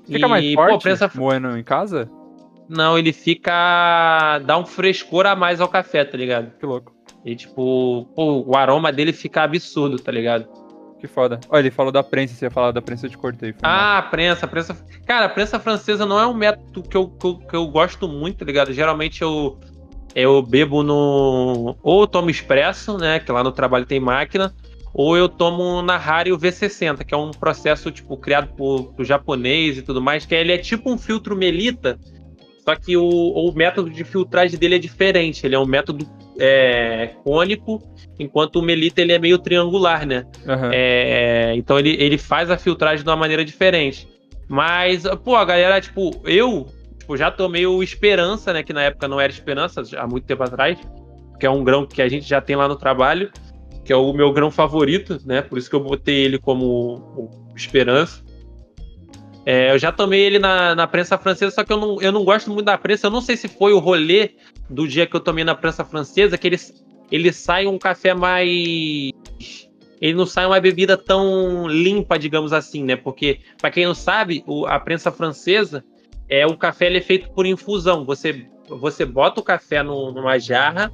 Fica e, mais forte pô, prensa... moendo em casa? Não, ele fica. dá um frescor a mais ao café, tá ligado? Que louco. E tipo, pô, o aroma dele fica absurdo, tá ligado? Que foda. Olha, ele falou da prensa, você ia falar da prensa, eu te cortei. Ah, mal. prensa, prensa. Cara, a prensa francesa não é um método que eu, que eu, que eu gosto muito, tá ligado? Geralmente eu, eu bebo no. Ou eu tomo expresso, né? Que lá no trabalho tem máquina ou eu tomo na Harry o V60, que é um processo tipo criado por, por japonês e tudo mais, que ele é tipo um filtro melita, só que o, o método de filtragem dele é diferente. Ele é um método é, cônico, enquanto o melita ele é meio triangular, né? Uhum. É, então ele, ele faz a filtragem de uma maneira diferente. Mas, pô, a galera, tipo, eu tipo, já tomei o Esperança, né? Que na época não era Esperança, há muito tempo atrás, que é um grão que a gente já tem lá no trabalho que é o meu grão favorito, né? Por isso que eu botei ele como esperança. É, eu já tomei ele na, na prensa francesa, só que eu não, eu não gosto muito da prensa. Eu não sei se foi o rolê do dia que eu tomei na prensa francesa, que eles ele sai um café mais. Ele não sai uma bebida tão limpa, digamos assim, né? Porque, para quem não sabe, o, a prensa francesa é o café ele é feito por infusão. Você, você bota o café no, numa jarra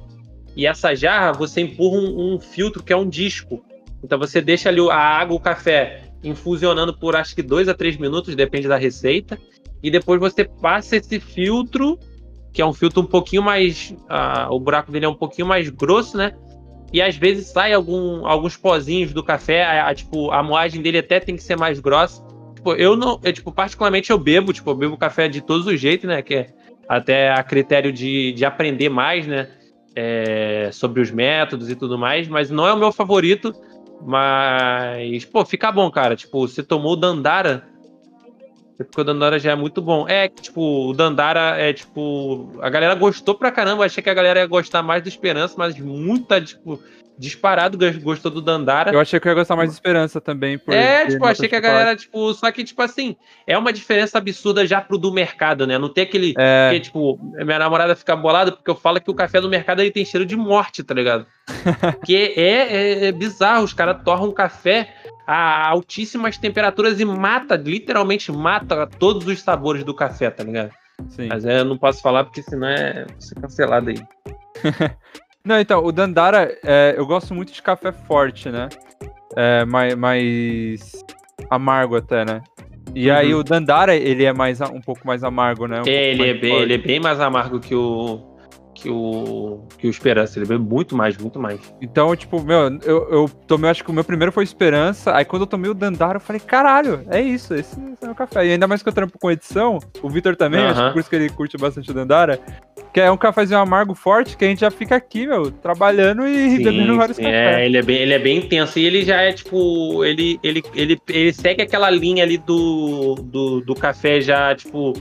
e essa jarra você empurra um, um, filtro que é um disco. Então você deixa ali a água, o café infusionando por acho que dois a três minutos, depende da receita. E depois você passa esse filtro, que é um filtro um pouquinho mais. Uh, o buraco dele é um pouquinho mais grosso, né? E às vezes sai algum, alguns pozinhos do café, a, a, tipo, a moagem dele até tem que ser mais grossa. Tipo, eu não. Eu, tipo, particularmente eu bebo, tipo, eu bebo café de todos os jeitos, né? Que é até a critério de, de aprender mais, né? É, sobre os métodos e tudo mais, mas não é o meu favorito. Mas, pô, fica bom, cara. Tipo, você tomou o Dandara. Porque o Dandara já é muito bom. É, tipo, o Dandara é, tipo. A galera gostou pra caramba. Achei que a galera ia gostar mais do Esperança, mas muita, tipo, disparado gostou do Dandara. Eu achei que eu ia gostar mais de Esperança também. é, tipo, achei que a galera, tipo, só que, tipo assim, é uma diferença absurda já pro do mercado, né? Não tem aquele. É... Que, tipo, minha namorada fica bolada porque eu falo que o café do mercado ele tem cheiro de morte, tá ligado? *laughs* Porque é, é, é bizarro, os caras torram café a altíssimas temperaturas e mata, literalmente mata todos os sabores do café, tá ligado? Sim. Mas é, eu não posso falar porque senão é ser cancelado aí. *laughs* Não, então, o Dandara, é, eu gosto muito de café forte, né? É, mais, mais amargo até, né? E uhum. aí o Dandara, ele é mais um pouco mais amargo, né? Um é, ele, é bem, ele é bem mais amargo que o, que o que o Esperança. Ele veio muito mais, muito mais. Então, tipo, meu, eu, eu tomei, acho que o meu primeiro foi Esperança. Aí quando eu tomei o Dandara, eu falei, caralho, é isso, esse, esse é o café. E ainda mais que eu trampo com edição, o Vitor também, uh -huh. acho que por isso que ele curte bastante o Dandara. Que é um cafezinho amargo forte que a gente já fica aqui, meu, trabalhando e sim, bebendo vários sim, cafés. É, ele é, bem, ele é bem intenso. E ele já é, tipo, ele, ele, ele, ele segue aquela linha ali do, do, do café já, tipo,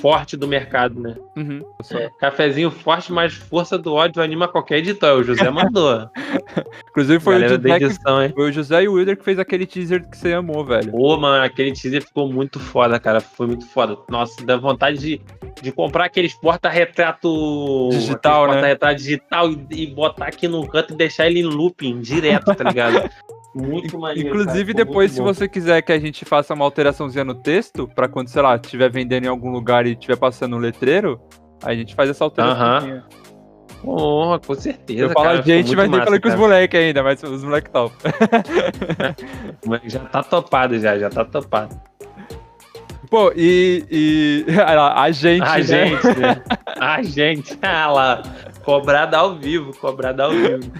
forte do mercado, né? Uhum. É, cafezinho forte, mas força do ódio anima qualquer editor. O José mandou. *laughs* Inclusive foi o, José edição, que, foi o José e o Wilder que fez aquele teaser que você amou, velho. Pô, mano, aquele teaser ficou muito foda, cara. Foi muito foda. Nossa, dá vontade de, de comprar aqueles porta-retrato digital, né? Porta-retrato digital e, e botar aqui no canto e deixar ele em looping direto, tá ligado? *laughs* Muito maneiro. Inclusive, cara, depois, se bom. você quiser que a gente faça uma alteraçãozinha no texto, pra quando, sei lá, estiver vendendo em algum lugar e estiver passando um letreiro, a gente faz essa alteração. Uh Oh, com certeza. Eu falo a gente, mas nem falei com os moleques ainda, mas os moleques top. *laughs* já tá topado, já, já tá topado. Pô, e. e *laughs* a gente. A né? gente, né? A gente. *laughs* Ah lá. Cobrada ao vivo, cobrada ao vivo. *laughs*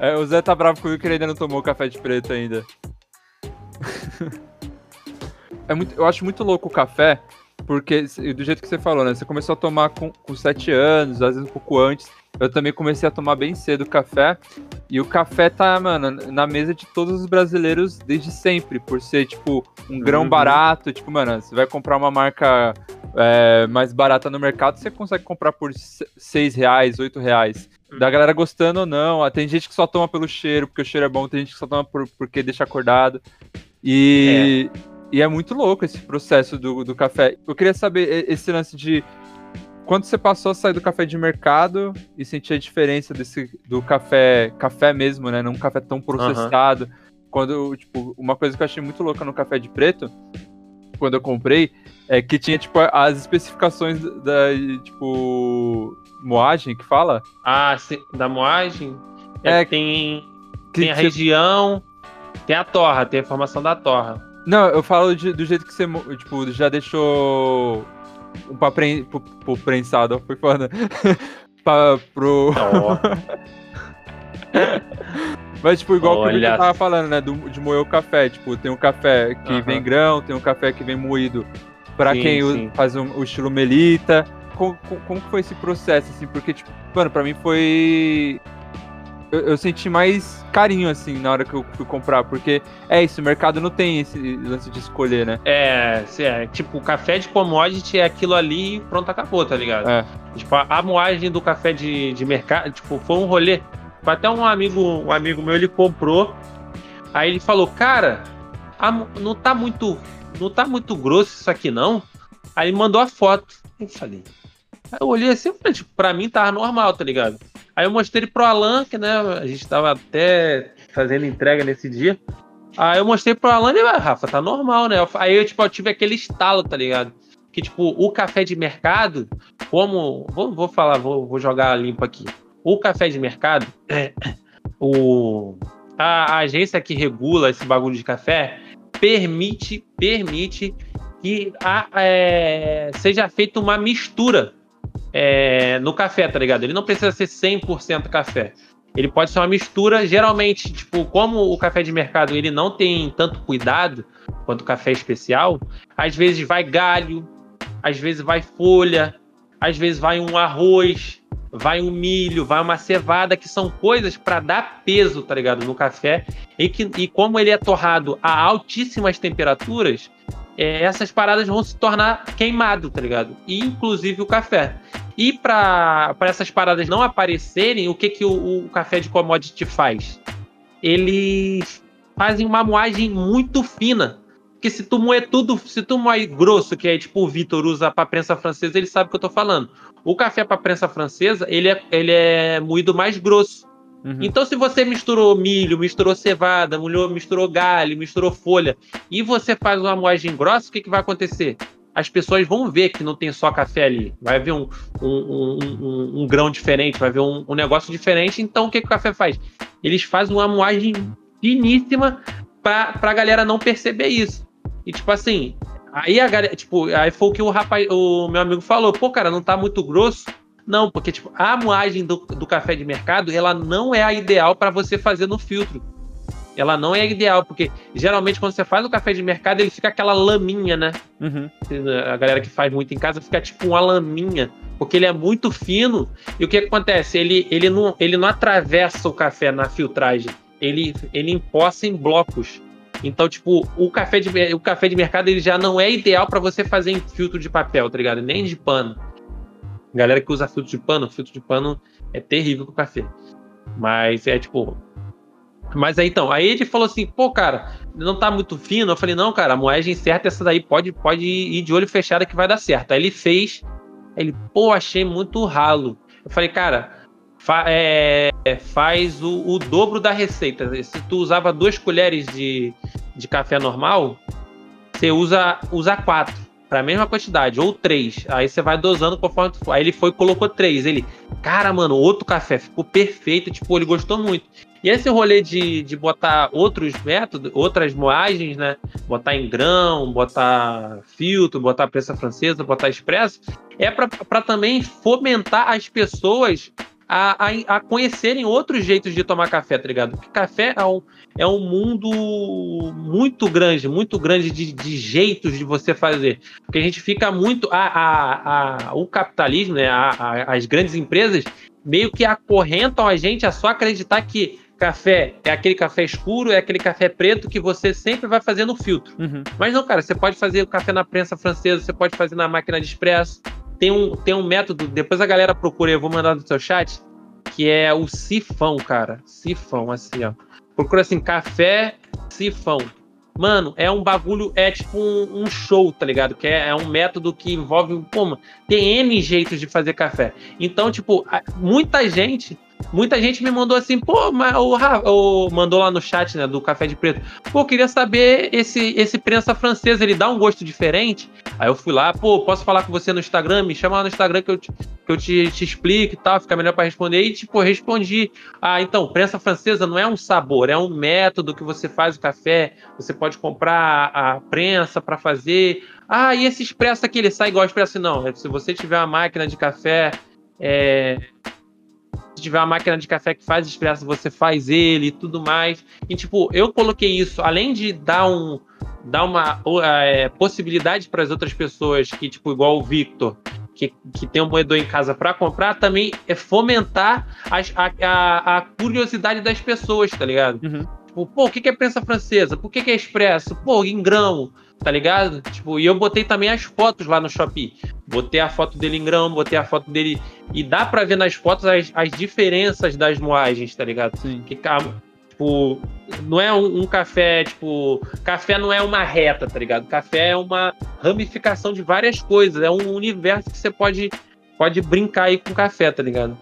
É, o Zé tá bravo comigo que ele ainda não tomou café de preto ainda. é muito, eu acho muito louco o café, porque do jeito que você falou, né? Você começou a tomar com, com 7 anos, às vezes um pouco antes. Eu também comecei a tomar bem cedo café. E o café tá, mano, na mesa de todos os brasileiros desde sempre, por ser, tipo, um grão uhum. barato. Tipo, mano, você vai comprar uma marca é, mais barata no mercado, você consegue comprar por 6 reais, 8 reais. Da galera gostando ou não. Ah, tem gente que só toma pelo cheiro, porque o cheiro é bom, tem gente que só toma por, porque deixa acordado. E é. e é muito louco esse processo do, do café. Eu queria saber esse lance de quando você passou a sair do café de mercado e sentir a diferença desse do café, café mesmo, né? Não um café tão processado. Uhum. Quando, tipo, uma coisa que eu achei muito louca no café de preto, quando eu comprei, é que tinha, tipo, as especificações da, tipo, moagem que fala? Ah, da moagem? É, é tem, que, tem a que... região, tem a torra, tem a formação da torra. Não, eu falo de, do jeito que você, tipo, já deixou pra, pre, pro, pro prensado, foi foda. *laughs* pra, pro... *laughs* Mas, tipo, igual Olha. que eu tava falando, né? Do, de moer o café. Tipo, tem um café que uhum. vem grão, tem um café que vem moído pra sim, quem sim. faz um, o estilo melita como, como foi esse processo, assim? Porque, tipo, mano, pra mim foi. Eu, eu, senti mais carinho, assim, na hora que eu fui comprar, porque é isso, o mercado não tem esse lance de escolher, né? É, é tipo, o café de commodity é aquilo ali e pronto, acabou, tá ligado? É. Tipo, a, a moagem do café de, de mercado, tipo, foi um rolê. Até um amigo, um amigo meu, ele comprou, aí ele falou, cara, a, não tá muito. Não tá muito grosso isso aqui, não. Aí ele mandou a foto. Eu falei, Aí eu olhei assim, falei, tipo, pra mim tava normal, tá ligado? Aí eu mostrei pro Alan, que né, a gente tava até fazendo entrega nesse dia. Aí eu mostrei pro Alan e ah, Rafa, tá normal, né? Aí eu, tipo, eu tive aquele estalo, tá ligado? Que, tipo, o café de mercado, como. Vou, vou falar, vou, vou jogar limpo aqui. O café de mercado, é, o, a, a agência que regula esse bagulho de café permite, permite que a, é, seja feita uma mistura é, no café, tá ligado? Ele não precisa ser 100% café. Ele pode ser uma mistura, geralmente, tipo, como o café de mercado ele não tem tanto cuidado quanto o café especial, às vezes vai galho, às vezes vai folha, às vezes vai um arroz, vai um milho, vai uma cevada, que são coisas para dar peso, tá ligado, no café. E, que, e como ele é torrado a altíssimas temperaturas, é, essas paradas vão se tornar queimado, tá ligado? E inclusive o café. E para essas paradas não aparecerem, o que, que o, o café de commodity faz? Eles fazem uma moagem muito fina. Porque se tu moer tudo, se tu moer grosso, que é tipo o Vitor usa para prensa francesa, ele sabe o que eu tô falando. O café para prensa francesa, ele é, ele é moído mais grosso. Uhum. Então, se você misturou milho, misturou cevada, misturou galho, misturou folha, e você faz uma moagem grossa, o que, que vai acontecer? As pessoas vão ver que não tem só café ali. Vai haver um, um, um, um grão diferente, vai haver um, negócio diferente. Então, o que, que o café faz? Eles fazem uma moagem finíssima para a galera não perceber isso. E, tipo assim, aí a galera, tipo, aí foi o que o rapaz, o meu amigo falou, pô, cara, não tá muito grosso não, porque tipo, a moagem do, do café de mercado, ela não é a ideal para você fazer no filtro. Ela não é a ideal, porque geralmente quando você faz o café de mercado, ele fica aquela laminha, né? Uhum. A galera que faz muito em casa fica tipo uma laminha, porque ele é muito fino. E o que, que acontece? Ele, ele, não, ele não atravessa o café na filtragem, ele, ele empoça em blocos. Então, tipo, o café de, o café de mercado ele já não é ideal para você fazer em filtro de papel, tá ligado? Nem de pano. Galera que usa filtro de pano, filtro de pano é terrível com café. Mas é tipo. Mas aí então, aí ele falou assim, pô, cara, não tá muito fino. Eu falei, não, cara, a moagem certa, essa daí pode, pode ir de olho fechado que vai dar certo. Aí ele fez, ele, pô, achei muito ralo. Eu falei, cara, fa é, faz o, o, dobro da receita. Se tu usava duas colheres de, de café normal, você usa, usa quatro para a mesma quantidade, ou três. Aí você vai dosando conforme tu for. Aí ele foi colocou três. Ele, cara, mano, outro café, ficou perfeito. Tipo, ele gostou muito. E esse rolê de, de botar outros métodos, outras moagens, né? Botar em grão, botar filtro, botar prensa francesa, botar expresso, é para também fomentar as pessoas a, a, a, conhecerem outros jeitos de tomar café, tá ligado? Porque café é um, é um mundo muito grande, muito grande de, de jeitos de você fazer. Porque a gente fica muito. A, a, a o capitalismo, né, as grandes empresas, meio que acorrentam a gente a só acreditar que café é aquele café escuro, é aquele café preto que você sempre vai fazer no filtro. Uhum. Mas não, cara, você pode fazer o café na prensa francesa, você pode fazer na máquina de expresso, tem um, tem um método, depois a galera procura, eu vou mandar no seu chat, que é o sifão, cara. Sifão, assim, ó. Procura assim, café sifão. Mano, é um bagulho, é tipo um, um show, tá ligado? Que é, é, um método que envolve, pô, tem N jeitos de fazer café. Então, tipo, muita gente Muita gente me mandou assim, pô, mas o, o mandou lá no chat, né, do Café de Preto. Pô, queria saber esse esse prensa francesa, ele dá um gosto diferente? Aí eu fui lá, pô, posso falar com você no Instagram? Me chama lá no Instagram que eu te, que eu te, te explico e tal, fica melhor para responder. E, tipo, respondi. Ah, então, prensa francesa não é um sabor, é um método que você faz o café. Você pode comprar a prensa para fazer. Ah, e esse expresso aqui, ele sai igual expresso? Não, se você tiver uma máquina de café é, se tiver uma máquina de café que faz expresso, você faz ele e tudo mais. E, tipo, eu coloquei isso, além de dar um dar uma é, possibilidade para as outras pessoas que, tipo, igual o Victor, que, que tem um moedor em casa para comprar, também é fomentar as, a, a, a, curiosidade das pessoas, tá ligado? Uhum. Tipo, pô, o que é prensa francesa? Por que é expresso? Pô, em grão tá ligado? Tipo, e eu botei também as fotos lá no Shopee. Botei a foto dele em grão, botei a foto dele. E dá pra ver nas fotos as, as diferenças das moagens, tá ligado? Sim. Que, tipo, não é um, um, café, tipo. Café não é uma reta, tá ligado? Café é uma ramificação de várias coisas. É um universo que você pode, pode brincar aí com café, tá ligado?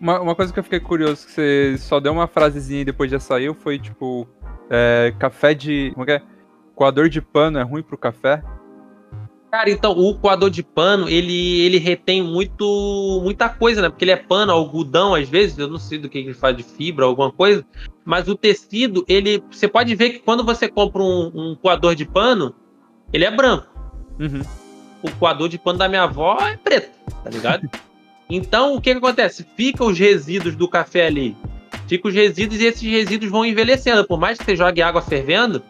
Uma, uma coisa que eu fiquei curioso, que você só deu uma frasezinha e depois já saiu, foi tipo, é, café de. Como é que é? Coador de pano é ruim pro café? Cara, então o coador de pano, ele, ele retém muito muita coisa, né? Porque ele é pano, algodão, às vezes, eu não sei do que ele faz de fibra, alguma coisa, mas o tecido, ele. Você pode ver que quando você compra um, um coador de pano, ele é branco. Uhum. O coador de pano da minha avó é preto, tá ligado? *laughs* então, o que, que acontece? Fica os resíduos do café ali. Fica os resíduos e esses resíduos vão envelhecendo. Por mais que você jogue água fervendo,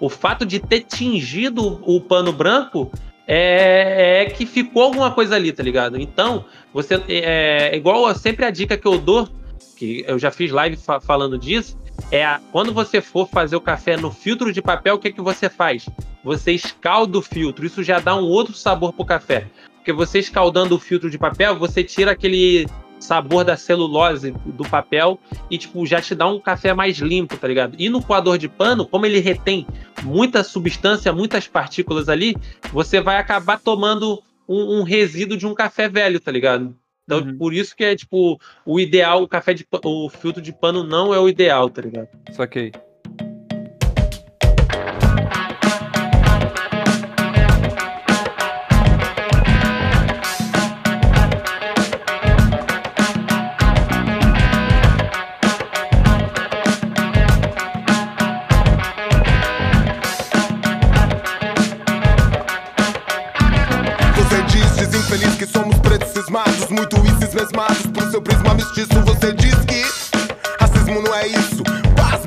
o fato de ter tingido o pano branco é, é, que ficou alguma coisa ali, tá ligado? Então, você é, é igual sempre a dica que eu dou, que eu já fiz live fa falando disso, é a, quando você for fazer o café no filtro de papel, o que, que você faz? Você escalda o filtro, isso já dá um outro sabor pro café. Porque você escaldando o filtro de papel, você tira aquele sabor da celulose do papel e, tipo, já te dá um café mais limpo, tá ligado? E no coador de pano, como ele retém muita substância, muitas partículas ali, você vai acabar tomando um, um resíduo de um café velho, tá ligado? Então, uhum. por isso que é, tipo, o ideal, o café de o filtro de pano não é o ideal, tá ligado? Saquei.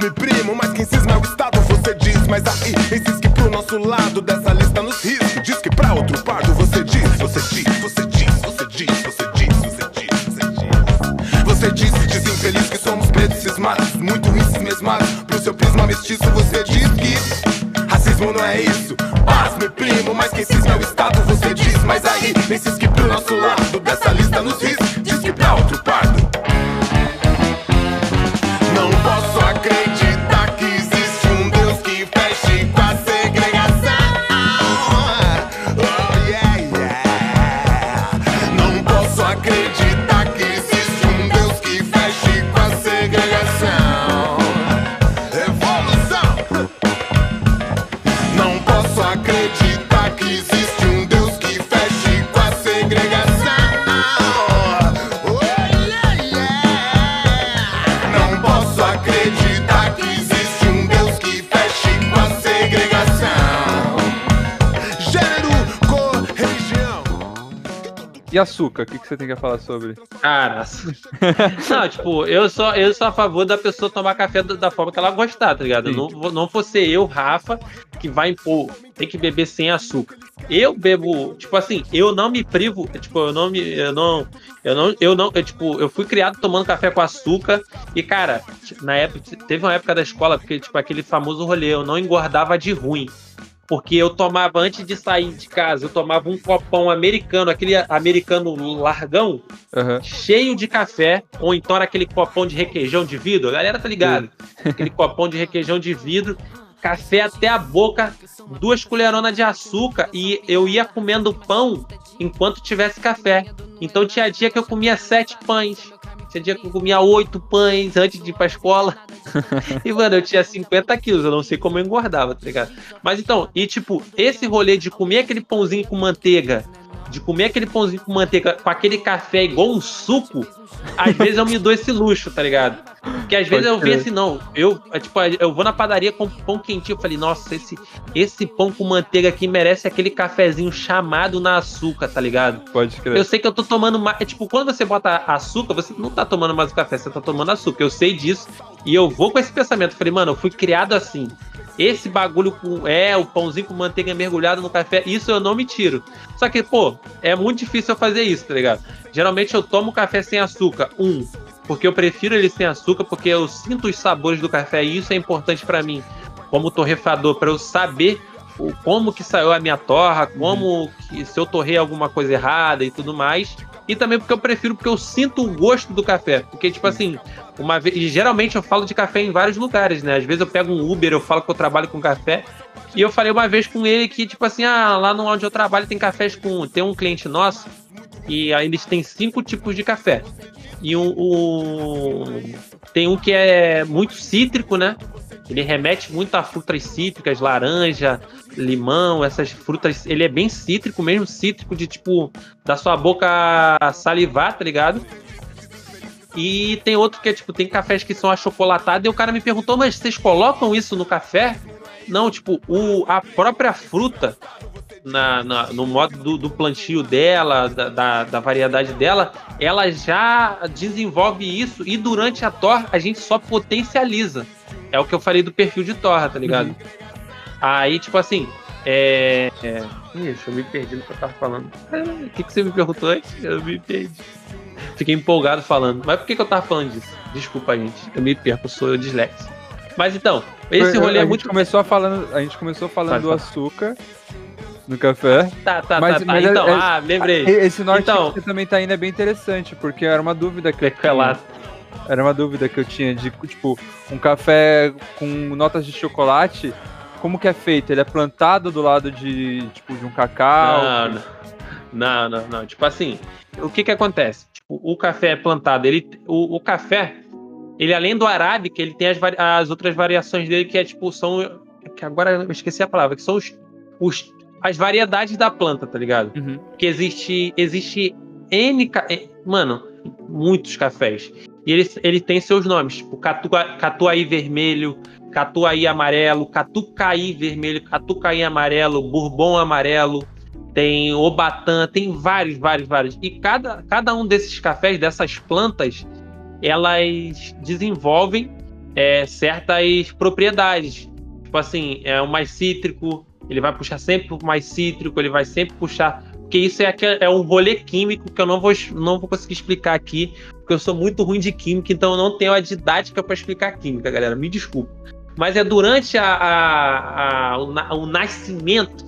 me primo, mas quem cisma é o Estado, você diz. Mas aí, esses que pro nosso lado dessa lista nos risco. Diz que pra outro pardo, você diz, você diz, você diz, você diz, você diz, você diz, você diz. Você diz, diz infeliz que somos pretos cismados, muito índices mesmados. Pro seu prisma mestiço, você diz que racismo não é isso. Paz, me primo, mas quem cisma é o Estado, você diz. Mas aí, esses que pro nosso lado. E açúcar, o que, que você tem que falar sobre? Cara, *laughs* não, tipo, eu sou, eu sou a favor da pessoa tomar café da, forma que ela gostar, tá ligado? Não, não fosse eu, Rafa, que vai impor, tem que beber sem açúcar. Eu bebo, tipo assim, eu não me privo, tipo, eu não me, eu não, eu não, eu não, eu, tipo, eu fui criado tomando café com açúcar e, cara, na época, teve uma época da escola, porque, tipo, aquele famoso rolê, eu não engordava de ruim porque eu tomava antes de sair de casa, eu tomava um copão americano, aquele americano largão, uhum. cheio de café, ou então era aquele copão de requeijão de vidro, a galera tá ligado? *laughs* aquele copão de requeijão de vidro, café até a boca, duas colheronas de açúcar e eu ia comendo pão enquanto tivesse café. Então tinha dia que eu comia sete pães, tinha dia que eu comia oito pães antes de ir pra escola. *laughs* e, mano, eu tinha 50 quilos, eu não sei como eu engordava, tá ligado? Mas então, e tipo, esse rolê de comer aquele pãozinho com manteiga, de comer aquele pãozinho com manteiga com aquele café igual um suco, às vezes eu me dou esse luxo, tá ligado? Porque às vezes eu vejo assim, não, eu, é, tipo, eu vou na padaria com pão quentinho, eu falei, nossa, esse, esse pão com manteiga aqui merece aquele cafezinho chamado na açúcar, tá ligado? Pode crer. Eu sei que eu tô tomando mais, é, tipo, quando você bota açúcar, você não tá tomando mais o café, você tá tomando açúcar, eu sei disso, e eu vou com esse pensamento, eu falei, mano, eu fui criado assim, esse bagulho com. É, o pãozinho com manteiga mergulhado no café, isso eu não me tiro. Só que, pô, é muito difícil eu fazer isso, tá ligado? Geralmente eu tomo café sem açúcar. Um, porque eu prefiro ele sem açúcar, porque eu sinto os sabores do café e isso é importante para mim, como torrefador, para eu saber o, como que saiu a minha torra, como que, se eu torrei alguma coisa errada e tudo mais. E também porque eu prefiro, porque eu sinto o gosto do café. Porque, tipo assim, uma vez. E geralmente eu falo de café em vários lugares, né? Às vezes eu pego um Uber, eu falo que eu trabalho com café. E eu falei uma vez com ele que, tipo assim, ah, lá no onde eu trabalho tem cafés com. Tem um cliente nosso e aí eles têm cinco tipos de café. E o, o, tem um que é muito cítrico, né? Ele remete muito a frutas cítricas, laranja, limão, essas frutas. Ele é bem cítrico mesmo, cítrico de tipo da sua boca salivar, tá ligado? E tem outro que é tipo, tem cafés que são achocolatados, e o cara me perguntou, mas vocês colocam isso no café? Não, tipo, o, a própria fruta, na, na no modo do, do, plantio dela, da, da, da, variedade dela, ela já desenvolve isso e durante a torra a gente só potencializa. É o que eu falei do perfil de torra, tá ligado? Uhum. Aí, tipo assim, é. é... Ixi, eu me perdi no que eu tava falando. O que, que você me perguntou antes? Eu me perdi. Fiquei empolgado falando. Mas por que, que eu tava falando disso? Desculpa, gente. Eu me perco, eu sou disléxico. Mas então, esse rolê é muito. Começou falando, a gente começou falando do açúcar no café. Tá, tá, mas, tá, tá. Mas então, é, ah, lembrei. Esse norte então, que você também tá indo é bem interessante, porque era uma dúvida que eu tinha. Era uma dúvida que eu tinha de, tipo, um café com notas de chocolate, como que é feito? Ele é plantado do lado de, tipo, de um cacau? Não, não, não, não. Tipo assim, o que que acontece? Tipo, o café é plantado, ele, o, o café, ele além do arábica, ele tem as, as outras variações dele que é, tipo, são, que agora eu esqueci a palavra, que são os, os as variedades da planta, tá ligado? Uhum. Que existe, existe N, mano, muitos cafés. E ele, ele tem seus nomes, tipo catua, Catuaí Vermelho, Catuaí Amarelo, Catucaí Vermelho, Catucaí Amarelo, Bourbon Amarelo, tem Obatã, tem vários, vários, vários. E cada, cada um desses cafés, dessas plantas, elas desenvolvem é, certas propriedades. Tipo assim, é o mais cítrico, ele vai puxar sempre mais cítrico, ele vai sempre puxar. Porque isso é, é um rolê químico que eu não vou, não vou conseguir explicar aqui, porque eu sou muito ruim de química, então eu não tenho a didática para explicar química, galera. Me desculpa. Mas é durante a, a, a, o, o, nascimento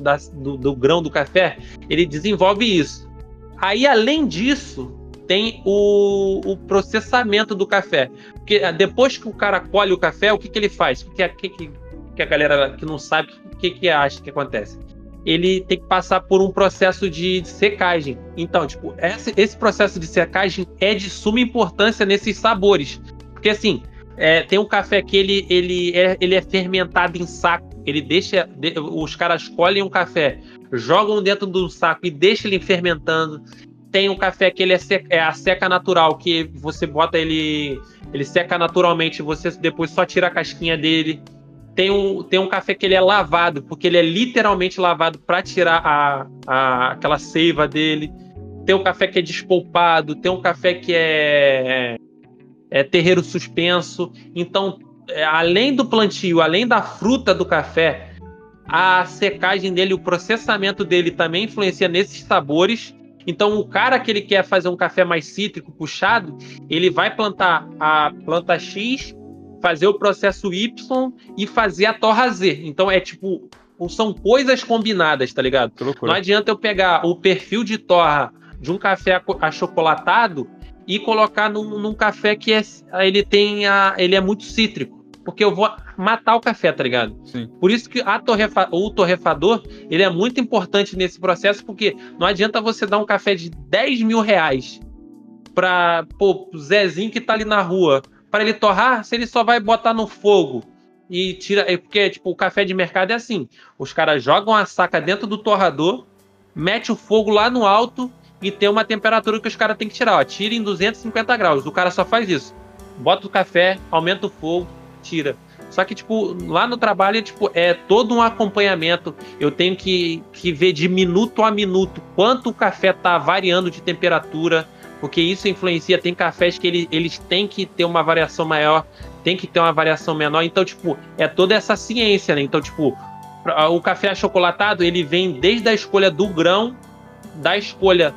da, do, do grão do café, ele desenvolve isso. Aí, além disso, tem o, o, processamento do café. Porque ah, depois que o cara colhe o café, o que, que ele faz? Que, que, que a galera que não sabe o que, que acha que acontece. Ele tem que passar por um processo de, secagem. Então, tipo, esse, esse, processo de secagem é de suma importância nesses sabores. Porque assim, é, tem um café que ele, ele, é, ele é fermentado em saco. Ele deixa. De, os caras colhem um café, jogam dentro do saco e deixam ele fermentando. Tem um café que ele é, seca, é a seca natural, que você bota ele. Ele seca naturalmente, você depois só tira a casquinha dele tem um, tem um café que ele é lavado, porque ele é literalmente lavado para tirar a, a, aquela seiva dele. Tem um café que é despolpado, tem um café que é, é terreiro suspenso. Então, é, além do plantio, além da fruta do café, a secagem dele, o processamento dele também influencia nesses sabores. Então, o cara que ele quer fazer um café mais cítrico, puxado, ele vai plantar a planta X fazer o processo Y e fazer a torra Z. Então é tipo, são coisas combinadas, tá ligado? Não adianta eu pegar o perfil de torra de um café achocolatado e colocar num, num café que é, ele tem a, ele é muito cítrico. Porque eu vou matar o café, tá ligado? Sim. Por isso que a torrefa, o torrefador ele é muito importante nesse processo, porque não adianta você dar um café de 10 mil reais para o Zezinho que tá ali na rua para ele torrar se ele só vai botar no fogo e tira. É porque, tipo, o café de mercado é assim: os caras jogam a saca dentro do torrador, mete o fogo lá no alto e tem uma temperatura que os caras têm que tirar. Ó, tira em 250 graus. O cara só faz isso. Bota o café, aumenta o fogo, tira. Só que, tipo, lá no trabalho, tipo, é todo um acompanhamento. Eu tenho que, que ver de minuto a minuto quanto o café tá variando de temperatura porque isso influencia. Tem cafés que ele, eles têm que ter uma variação maior, tem que ter uma variação menor. Então, tipo, é toda essa ciência, né? Então, tipo, o café achocolatado, ele vem desde a escolha do grão, da escolha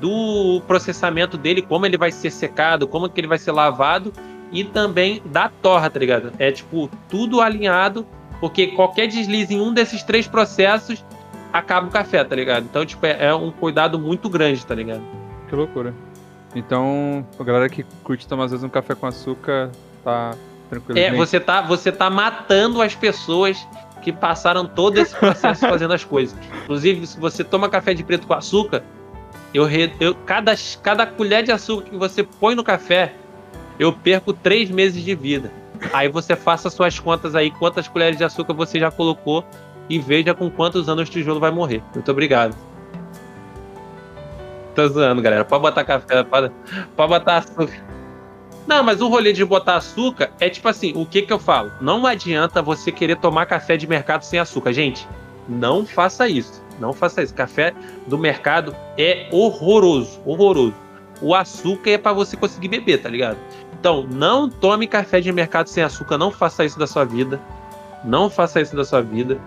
do processamento dele, como ele vai ser secado, como que ele vai ser lavado e também da torra, tá ligado? É tipo tudo alinhado, porque qualquer deslize em um desses três processos acaba o café, tá ligado? Então, tipo, é, é um cuidado muito grande, tá ligado? Que loucura. Então, a galera que curte tomar às vezes um café com açúcar, tá tranquilo. É, você tá, você tá matando as pessoas que passaram todo esse processo fazendo as coisas. Inclusive, se você toma café de preto com açúcar, eu, eu cada, cada colher de açúcar que você põe no café, eu perco três meses de vida. Aí você faça suas contas aí, quantas colheres de açúcar você já colocou e veja com quantos anos o tijolo vai morrer. Muito obrigado. Tô zoando, galera. Pode botar café, pode, pode botar açúcar. Não, mas o rolê de botar açúcar é tipo assim, o que que eu falo? Não adianta você querer tomar café de mercado sem açúcar, gente. Não faça isso. Não faça isso. Café do mercado é horroroso, horroroso. O açúcar é para você conseguir beber, tá ligado? Então, não tome café de mercado sem açúcar, não faça isso da sua vida. Não faça isso da sua vida.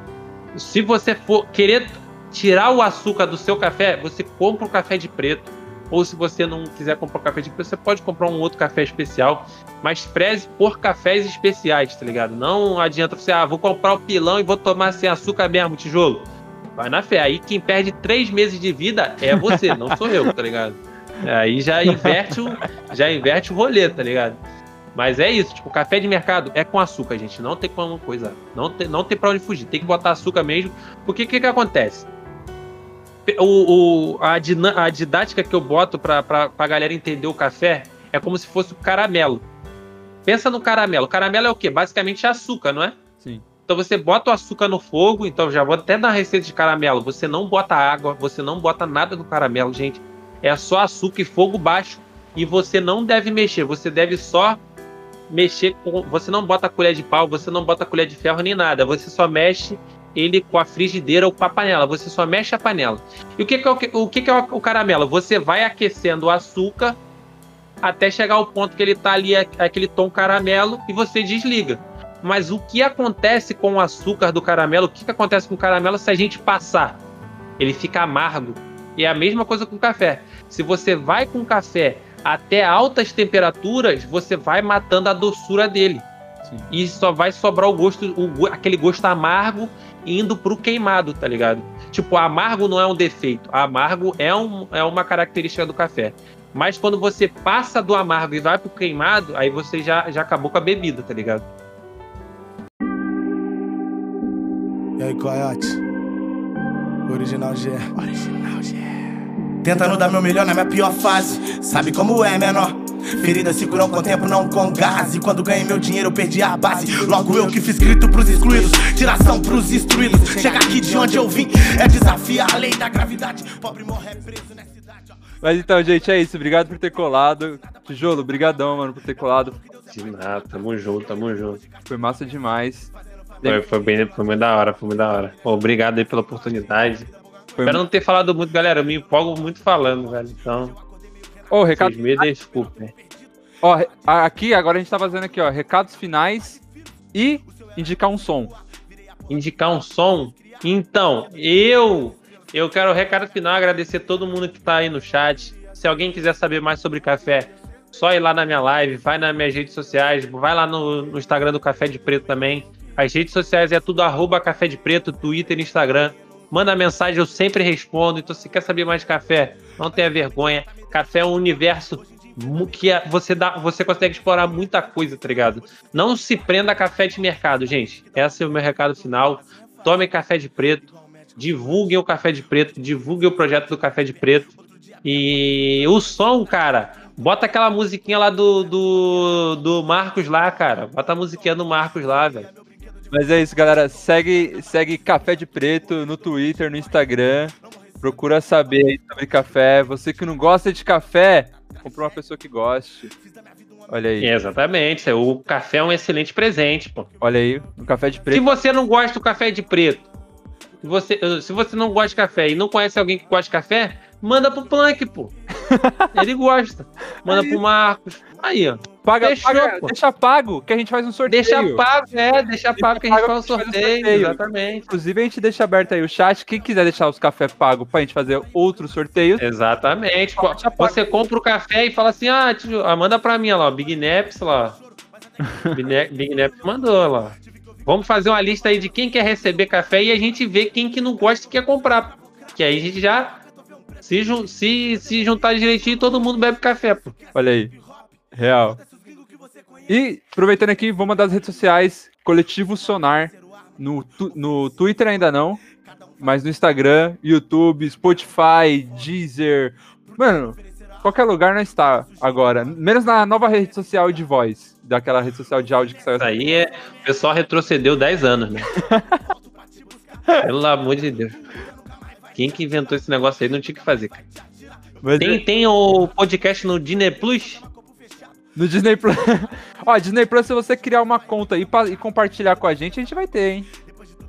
Se você for querer tirar o açúcar do seu café, você compra um café de preto ou se você não quiser comprar um café de preço, você pode comprar um outro café especial, mas preze por cafés especiais, tá ligado? Não adianta você, ah, vou comprar o pilão e vou tomar sem açúcar mesmo, tijolo. Vai na fé. Aí quem perde três meses de vida é você, não sou eu, tá ligado? Aí já inverte o, já inverte o rolê, tá ligado? Mas é isso, tipo, café de mercado é com açúcar, gente. Não tem como coisa. Não tem, não tem pra onde fugir. Tem que botar açúcar mesmo. Porque o que, que acontece? O, o a, a, didática que eu boto pra, pra, pra galera entender o café é como se fosse o caramelo. Pensa no caramelo. O caramelo é o quê? Basicamente é açúcar, não é? Sim. Então você bota o açúcar no fogo, então já vou até dar receita de caramelo. Você não bota água, você não bota nada no caramelo, gente. É só açúcar e fogo baixo. E você não deve mexer, você deve só mexer com. Você não bota colher de pau, você não bota colher de ferro nem nada. Você só mexe ele com a frigideira ou com a panela. Você só mexe a panela. E o que, que, é, o, o que, que é o caramelo? Você vai aquecendo o açúcar até chegar ao ponto que ele está ali, aquele tom caramelo, e você desliga. Mas o que acontece com o açúcar do caramelo? O que, que acontece com o caramelo se a gente passar? Ele fica amargo. E é a mesma coisa com o café. Se você vai com o café até altas temperaturas, você vai matando a doçura dele. Sim. E só vai sobrar o gosto, o, aquele gosto amargo indo pro queimado, tá ligado? Tipo, amargo não é um defeito, amargo é, um, é uma característica do café. Mas quando você passa do amargo e vai pro queimado, aí você já, já acabou com a bebida, tá ligado? E aí, Coyote? Original G. Original G. Tentando dar meu melhor na minha pior fase. Sabe como é, menor? Feridas se curam com tempo, não com gás. E quando ganhei meu dinheiro, eu perdi a base. Logo eu que fiz grito pros excluídos, tiração pros instruídos. Chega aqui de onde eu vim, é desafiar a lei da gravidade. Pobre morre preso nessa cidade. Mas então, gente, é isso. Obrigado por ter colado. Tijolo, brigadão, mano, por ter colado. De nada, tamo junto, tamo junto. Foi massa demais. Foi, foi bem, foi muito da hora, foi muito da hora. obrigado aí pela oportunidade. Foi Espero não ter falado muito, galera. Eu me empolgo muito falando, velho. Então, Ô, oh, recado. Vocês me desculpem. Ó, aqui, agora a gente tá fazendo aqui, ó, recados finais e indicar um som. Indicar um som? Então, eu eu quero o recado final, agradecer todo mundo que tá aí no chat. Se alguém quiser saber mais sobre café, só ir lá na minha live, vai nas minhas redes sociais, vai lá no, no Instagram do Café de Preto também. As redes sociais é tudo arroba Café de Preto, Twitter e Instagram. Manda mensagem, eu sempre respondo. Então, se quer saber mais de café, não tenha vergonha. Café é um universo que é, você dá, você consegue explorar muita coisa, tá ligado? Não se prenda a café de mercado, gente. Esse é o meu recado final. Tome café de preto, divulguem o café de preto, divulguem o projeto do café de preto. E o som, cara, bota aquela musiquinha lá do, do, do Marcos lá, cara. Bota a musiquinha do Marcos lá, velho. Mas é isso, galera. Segue, segue Café de Preto no Twitter, no Instagram. Procura saber aí sobre café. Você que não gosta de café, compra uma pessoa que goste. Olha aí. Exatamente. O café é um excelente presente, pô. Olha aí, o café de preto. Se você não gosta do café de preto, você, se você não gosta de café e não conhece alguém que gosta de café, manda pro Plank, pô. *laughs* Ele gosta. Manda aí. pro Marcos. Aí, ó. Paga, Fechou, paga deixa pago, que a gente faz um sorteio. Deixa pago, é, deixa pago que a gente faz um sorteio, um sorteio. Exatamente. Inclusive, a gente deixa aberto aí o chat. Quem quiser deixar os cafés pagos pra gente fazer outro sorteio. Exatamente. Você compra o café e fala assim: ah, tio, ah, manda pra mim lá, Big Naps lá. *laughs* Big Naps mandou lá. Vamos fazer uma lista aí de quem quer receber café e a gente vê quem que não gosta e quer comprar. Que aí a gente já se, se, se juntar direitinho, todo mundo bebe café, pô. Olha aí. Real. E, aproveitando aqui, vou mandar as redes sociais, Coletivo Sonar, no, tu, no Twitter ainda não, mas no Instagram, YouTube, Spotify, Deezer, Mano, qualquer lugar não está agora. Menos na nova rede social de voz. Daquela rede social de áudio que saiu. Isso aí é. O pessoal retrocedeu 10 anos, né? *laughs* Pelo amor de Deus. Quem que inventou esse negócio aí não tinha que fazer, cara. Mas Tem, é- tem o podcast no Disney Plus? No Disney Plus. *laughs* Ó, Disney Plus, se você criar uma conta e, e compartilhar com a gente, a gente vai ter, hein?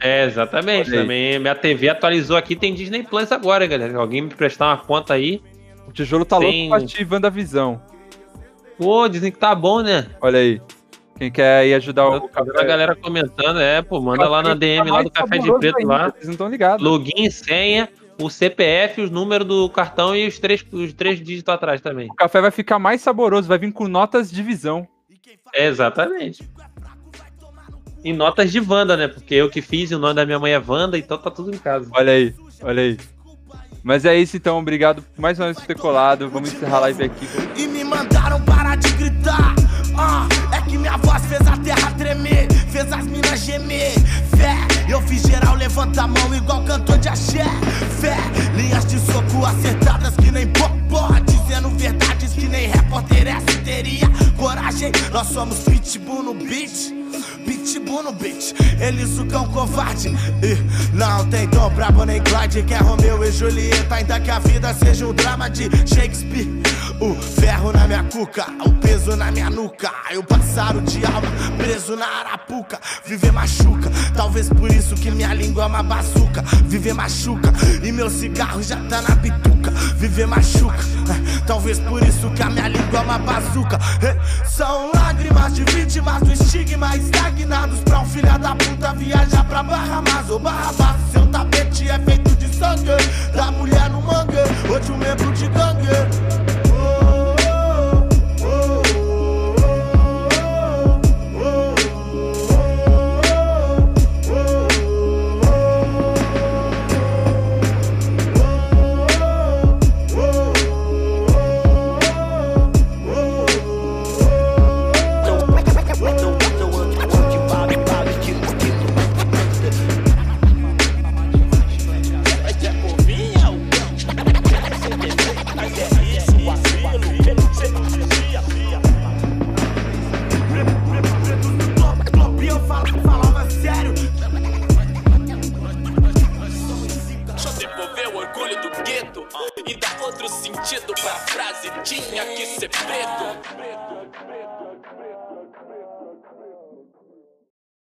É, exatamente. Olha aí. Também minha TV atualizou aqui, tem Disney Plus agora, galera. Alguém me prestar uma conta aí. O tijolo tá Tem- louco pra assistir WandaVisão. Pô, dizem que tá bom, né? Olha aí. Quem quer aí ajudar o vendo a galera comentando, é, pô, manda lá na DM lá do Café de Preto lá. Vocês não estão ligados. Login, senha, o CPF, os números do cartão e os três, os três dígitos atrás também. O café vai ficar mais saboroso, vai vir com notas de visão. É, exatamente. E notas de Wanda, né? Porque eu que fiz, e o nome da minha mãe é Wanda, então tá tudo em casa. Olha aí, olha aí. Mas é isso então, obrigado mais uma vez por ter colado. Vamos encerrar a live aqui. E me mandaram parar de gritar. Ah, minha voz fez a terra tremer, fez as minas gemer. Fé, eu fiz geral levanta a mão igual cantor de axé. Fé, linhas de soco acertadas que nem repórter S teria. Coragem, nós somos pitbull no beat. Pitbull no beat, eles o cão covarde. E não tem dom brabo nem Clyde, que é Romeu e Julieta. Ainda que a vida seja um drama de Shakespeare. O ferro na minha cuca, o peso na minha nuca. Eu passar o diabo preso na arapuca. Viver machuca, talvez por isso que minha língua é uma bazuca. Viver machuca e meu cigarro já tá na bituca. Viver machuca, eh, talvez por isso que a minha língua é uma bazuca. São lágrimas de vítimas do estigma estagnados pra um filho da puta viajar pra Barra Mas ou Barra. Seu tapete é feito de sangue da mulher no mangue de um membro de gangue. Tinha que ser preto.